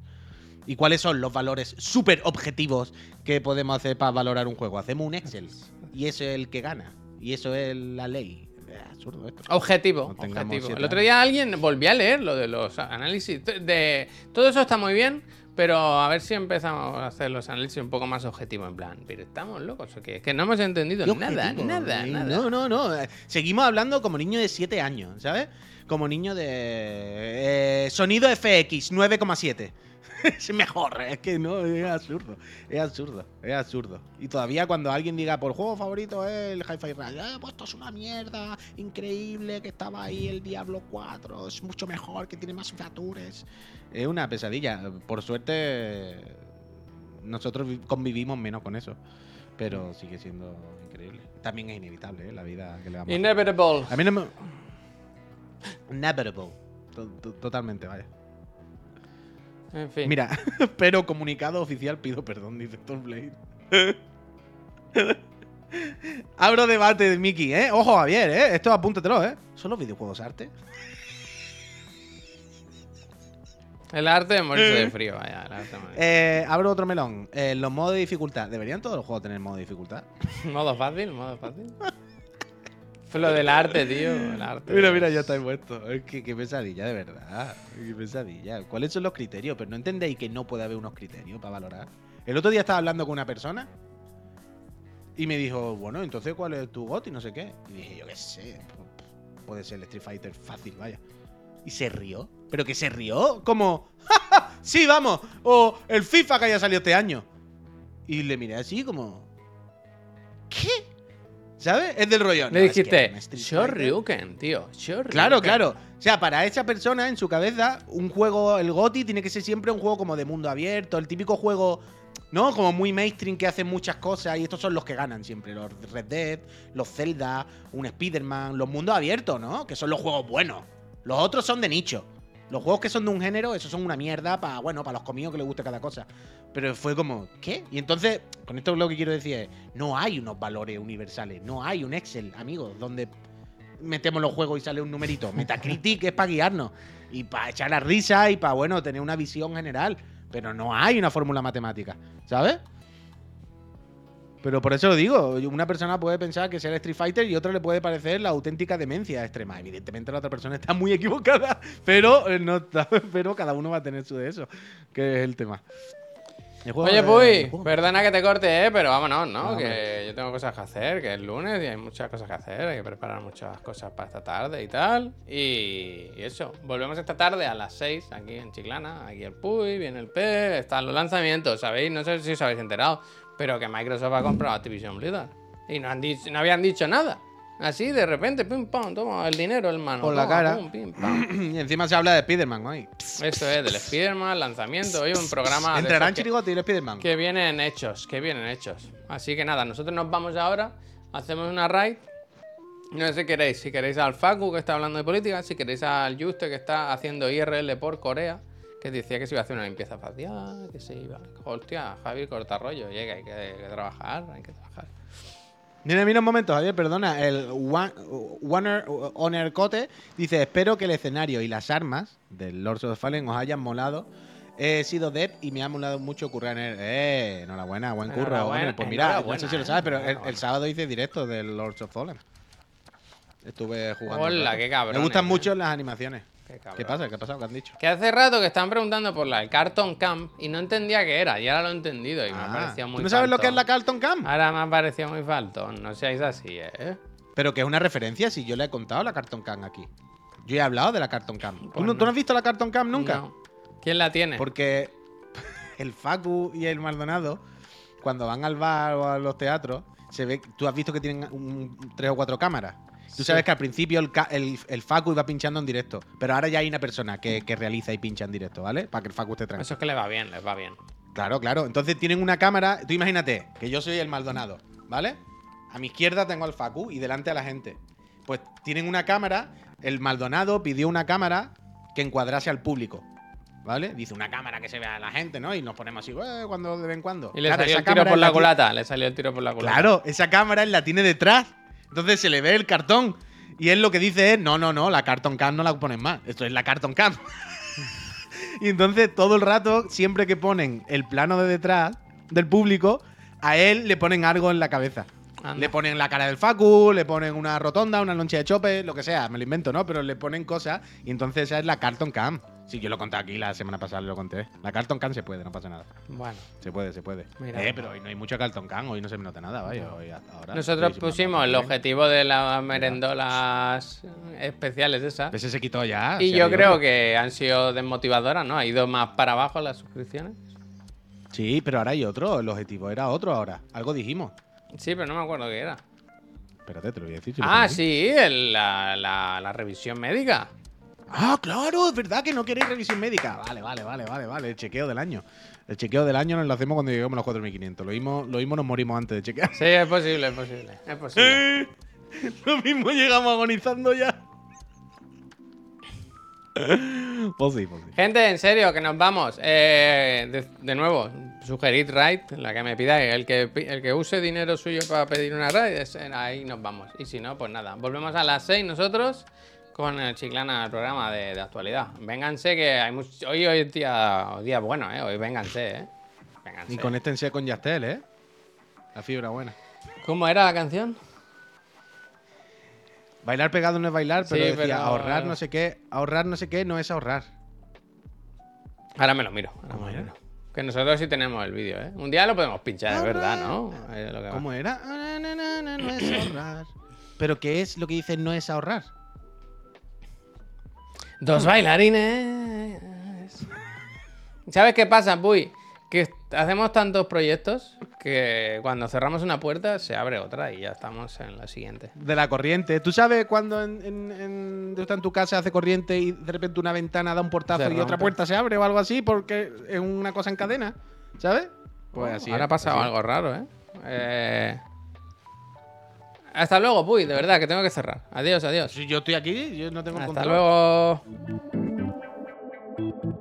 [SPEAKER 1] ¿Y cuáles son los valores súper objetivos que podemos hacer para valorar un juego? Hacemos un Excel. Y eso es el que gana. Y eso es la ley. Es absurdo esto.
[SPEAKER 2] Objetivo,
[SPEAKER 1] No
[SPEAKER 2] objetivo. El otro día alguien volví a leer lo de los análisis. De, todo eso está muy bien, pero a ver si empezamos a hacer los análisis un poco más objetivos. En plan, pero estamos locos o qué? Es que no hemos entendido
[SPEAKER 1] ¿Qué
[SPEAKER 2] nada,
[SPEAKER 1] objetivo?
[SPEAKER 2] nada, nada.
[SPEAKER 1] No, no, no. Seguimos hablando como niño de 7 años, ¿sabes? Como niño de. eh, sonido FX 9,7. es mejor, es que no, es absurdo, es absurdo, es absurdo. Y todavía cuando alguien diga, por juego favorito es el Hi-Fi Rush, eh, pues esto es una mierda, increíble, que estaba ahí el Diablo 4, es mucho mejor, que tiene más features. Es una pesadilla. Por suerte, nosotros vi- convivimos menos con eso, pero sigue siendo increíble. También es inevitable, ¿eh? la vida que le vamos.
[SPEAKER 2] Inevitable.
[SPEAKER 1] A mí no me. Inevitable. To- to- Totalmente, vaya.
[SPEAKER 2] En fin.
[SPEAKER 1] Mira, pero comunicado oficial pido perdón, dice Blade. Abro debate de Mickey, ¿eh? Ojo, Javier, ¿eh? Esto apúntatelo, ¿eh? ¿Son los videojuegos arte?
[SPEAKER 2] El arte de morirse de frío, vaya. El arte.
[SPEAKER 1] Eh, abro otro melón. Eh, los modos de dificultad. ¿Deberían todos los juegos tener modo de dificultad?
[SPEAKER 2] Modo fácil, modo fácil. Fue lo del arte, tío. El arte.
[SPEAKER 1] Mira, mira, ya está puesto. Es que qué pesadilla, de verdad. Qué pesadilla. ¿Cuáles son los criterios? Pero no entendéis que no puede haber unos criterios para valorar. El otro día estaba hablando con una persona y me dijo, bueno, entonces ¿cuál es tu GOT? Y no sé qué. Y dije, yo qué sé. pu- Puede ser el Street Fighter fácil, vaya. Y se rió. ¿Pero que se rió? Como, "Ja, ja, sí, vamos. O el FIFA que haya salido este año. Y le miré así como, ¿qué? ¿Sabes? Es del rollo.
[SPEAKER 2] Le
[SPEAKER 1] "No, es que
[SPEAKER 2] dijiste,
[SPEAKER 1] un Street Fighter".
[SPEAKER 2] Shoryuken, tío. Shoryuken.
[SPEAKER 1] Claro, claro. O sea, para esa persona en su cabeza, un juego, el GOTI, tiene que ser siempre un juego como de mundo abierto, el típico juego, ¿no? Como muy mainstream que hace muchas cosas y estos son los que ganan siempre. Los Red Dead, los Zelda, un Spider-Man, los mundos abiertos, ¿no? Que son los juegos buenos. Los otros son de nicho. Los juegos que son de un género, esos son una mierda para, bueno, para los comidos que les guste cada cosa. Pero fue como, ¿qué? Y entonces, con esto lo que quiero decir es, no hay unos valores universales, no hay un Excel, amigos, donde metemos los juegos y sale un numerito. Metacritic es para guiarnos y para echar la risa y para, bueno, tener una visión general. Pero no hay una fórmula matemática, ¿sabes? Pero por eso lo digo, una persona puede pensar que sea el Street Fighter y otra le puede parecer la auténtica demencia extrema. Evidentemente la otra persona está muy equivocada, pero eh, no está- pero cada uno va a tener su de eso, que es el tema. El
[SPEAKER 2] Oye, Puy, perdona que te corte, ¿eh? pero vámonos, ¿no? Que yo tengo cosas que hacer, que es lunes y hay muchas cosas que hacer, hay que preparar muchas cosas para esta tarde y tal. Y, y eso, volvemos esta tarde a las 6 aquí en Chiclana, aquí el Puy, viene el P, están los lanzamientos, ¿sabéis? No sé si os habéis enterado, pero que Microsoft ha comprado Activision Blizzard. Y no, han dicho, no habían dicho nada. Así de repente, pim pam, toma el dinero, hermano.
[SPEAKER 1] Por la
[SPEAKER 2] toma,
[SPEAKER 1] cara.
[SPEAKER 2] pum, pim, pam.
[SPEAKER 1] y encima se habla de Spider-Man hoy.
[SPEAKER 2] Esto es del Spider-Man, lanzamiento. Hoy un programa. que-
[SPEAKER 1] Chirigote y el Spider-Man.
[SPEAKER 2] que vienen hechos, que vienen hechos. Así que nada, nosotros nos vamos ahora, hacemos una raid. No sé si queréis, si queréis al Facu que está hablando de política, si queréis al Juste que está haciendo IRL por Corea, que decía que se iba a hacer una limpieza facial, que se iba. Hostia, Javi, corta rollo, llega, hay que, hay que trabajar, hay que trabajar.
[SPEAKER 1] Mira, mira un momento, Javier, perdona. El One- Warner Honor Cote dice: Espero que el escenario y las armas del Lords of the Fallen os hayan molado. He sido Dev y me ha molado mucho currar en él. Eh, enhorabuena, buen curro.
[SPEAKER 2] Enhorabuena.
[SPEAKER 1] Pues mira, no sé si lo
[SPEAKER 2] eh,
[SPEAKER 1] sabes, pero el, sábado hice directo del Lords of Fallen. Estuve jugando.
[SPEAKER 2] Hola, qué cabrones,
[SPEAKER 1] Me gustan
[SPEAKER 2] eh.
[SPEAKER 1] mucho las animaciones.
[SPEAKER 2] Qué cabrón.
[SPEAKER 1] ¿Qué pasa? ¿Qué ha pasado? ¿Qué han dicho?
[SPEAKER 2] Que hace rato que estaban preguntando por la Carton Camp y no entendía qué era, y ahora lo he entendido y me
[SPEAKER 1] Ah,
[SPEAKER 2] parecía muy
[SPEAKER 1] ¿Tú no sabes lo que es la Carlton Camp?
[SPEAKER 2] Ahora me ha parecido muy faltón, no seáis así, ¿eh?
[SPEAKER 1] Pero que es una referencia, si yo le he contado la Carton Camp aquí. Yo he hablado de la Carton Camp. ¿Tú,
[SPEAKER 2] Pues
[SPEAKER 1] no,
[SPEAKER 2] no.
[SPEAKER 1] tú no has visto la Carton Camp nunca?
[SPEAKER 2] No. ¿Quién la tiene?
[SPEAKER 1] Porque el Facu y el Maldonado, cuando van al bar o a los teatros, se ve, tú has visto que tienen un- tres o cuatro cámaras. Tú
[SPEAKER 2] Sí.
[SPEAKER 1] sabes que al principio el, ca- el- el Facu iba pinchando en directo, pero ahora ya hay una persona que, que realiza y pincha en directo, ¿vale? Para que el Facu esté tranquilo.
[SPEAKER 2] Eso es que le va bien, les va bien.
[SPEAKER 1] Claro, claro. Entonces tienen una cámara. Tú imagínate que yo soy el Maldonado, ¿vale? A mi izquierda tengo al Facu y delante a la gente. Pues tienen una cámara. El Maldonado pidió una cámara que encuadrase al público. ¿Vale? Dice una cámara que se vea a la gente, ¿no? Y nos ponemos así, "Eh, cuando de vez en cuando.
[SPEAKER 2] Y le
[SPEAKER 1] Claro,
[SPEAKER 2] salió el tiro por la culata, le salió el tiro por la culata.
[SPEAKER 1] Claro, esa cámara él la tiene detrás. Entonces se le ve el cartón. Y él lo que dice es, no, no, no, la carton cam no la ponen más. Esto es la carton cam. y entonces todo el rato, siempre que ponen el plano de detrás del público, a él le ponen algo en la cabeza.
[SPEAKER 2] Anda.
[SPEAKER 1] Le ponen la cara del Facu, le ponen una rotonda, una loncha de chope, lo que sea, me lo invento, ¿no? Pero le ponen cosas y entonces esa es la carton cam. Sí, yo lo conté aquí la semana pasada, lo conté. La Carlton Can se puede, no pasa nada.
[SPEAKER 2] Bueno.
[SPEAKER 1] Se puede, se puede.
[SPEAKER 2] Mira.
[SPEAKER 1] eh, pero hoy no hay mucho Carlton Can, hoy no se me nota nada, vaya. Hoy hasta ahora.
[SPEAKER 2] Nosotros pusimos el objetivo de las merendolas especiales esas.
[SPEAKER 1] Ese se quitó ya.
[SPEAKER 2] Y yo creo que han sido desmotivadoras, ¿no? Ha ido más para abajo las suscripciones.
[SPEAKER 1] Sí, pero ahora hay otro. El objetivo era otro ahora. Algo dijimos.
[SPEAKER 2] Sí, pero no me acuerdo qué era.
[SPEAKER 1] Espérate, te lo voy a decir. si
[SPEAKER 2] Ah, sí, el- la, la- la revisión médica.
[SPEAKER 1] Ah, claro, es verdad que no queréis revisión médica. Vale, vale, vale, vale, vale. El chequeo del año. El chequeo del año nos lo hacemos cuando lleguemos a los 4500. Lo mismo, lo mismo nos morimos antes de chequear.
[SPEAKER 2] Sí, es posible, es posible. Es posible.
[SPEAKER 1] lo mismo llegamos agonizando ya. pues sí, pues sí.
[SPEAKER 2] Gente, en serio, que nos vamos. Eh, de, de nuevo, sugerid raid, la que me pidáis. El que, el que use dinero suyo para pedir una raid, ahí nos vamos. Y si no, pues nada. Volvemos a las 6 nosotros con el Chiclana, el programa de, de actualidad. Vénganse, que hay mucho, hoy, hoy es día, día bueno, ¿eh? Hoy vénganse, ¿eh? Vénganse.
[SPEAKER 1] Y conéctense con Yastel, ¿eh? La fibra buena.
[SPEAKER 2] ¿Cómo era la canción?
[SPEAKER 1] Bailar pegado no es bailar, pero
[SPEAKER 2] Sí,
[SPEAKER 1] decía
[SPEAKER 2] pero-
[SPEAKER 1] ahorrar no sé qué. Ahorrar no sé qué no es ahorrar.
[SPEAKER 2] Ahora me lo miro. ahora
[SPEAKER 1] ¿Cómo
[SPEAKER 2] me
[SPEAKER 1] era?
[SPEAKER 2] miro. Que nosotros sí tenemos el vídeo, ¿eh? Un día lo podemos pinchar, es verdad, ¿no? Es lo que va.
[SPEAKER 1] ¿Cómo era? Ah, na, no es ahorrar. ¿Pero qué es lo que dice no es ahorrar?
[SPEAKER 2] Dos bailarines. ¿Sabes qué pasa, Puy? Que hacemos tantos proyectos que cuando cerramos una puerta se abre otra y ya estamos en la siguiente.
[SPEAKER 1] De la corriente. ¿Tú sabes cuando en, en, en- tú estás en tu casa hace corriente y de repente una ventana da un portazo y otra puerta se abre o algo así porque es una cosa en cadena? ¿Sabes? Pues así.
[SPEAKER 2] Ahora ha pasado algo raro, ¿eh? Eh, hasta luego, Puy, de verdad, que tengo que cerrar. Adiós, adiós.
[SPEAKER 1] Si yo estoy aquí, yo no tengo
[SPEAKER 2] Hasta
[SPEAKER 1] control.
[SPEAKER 2] Hasta luego.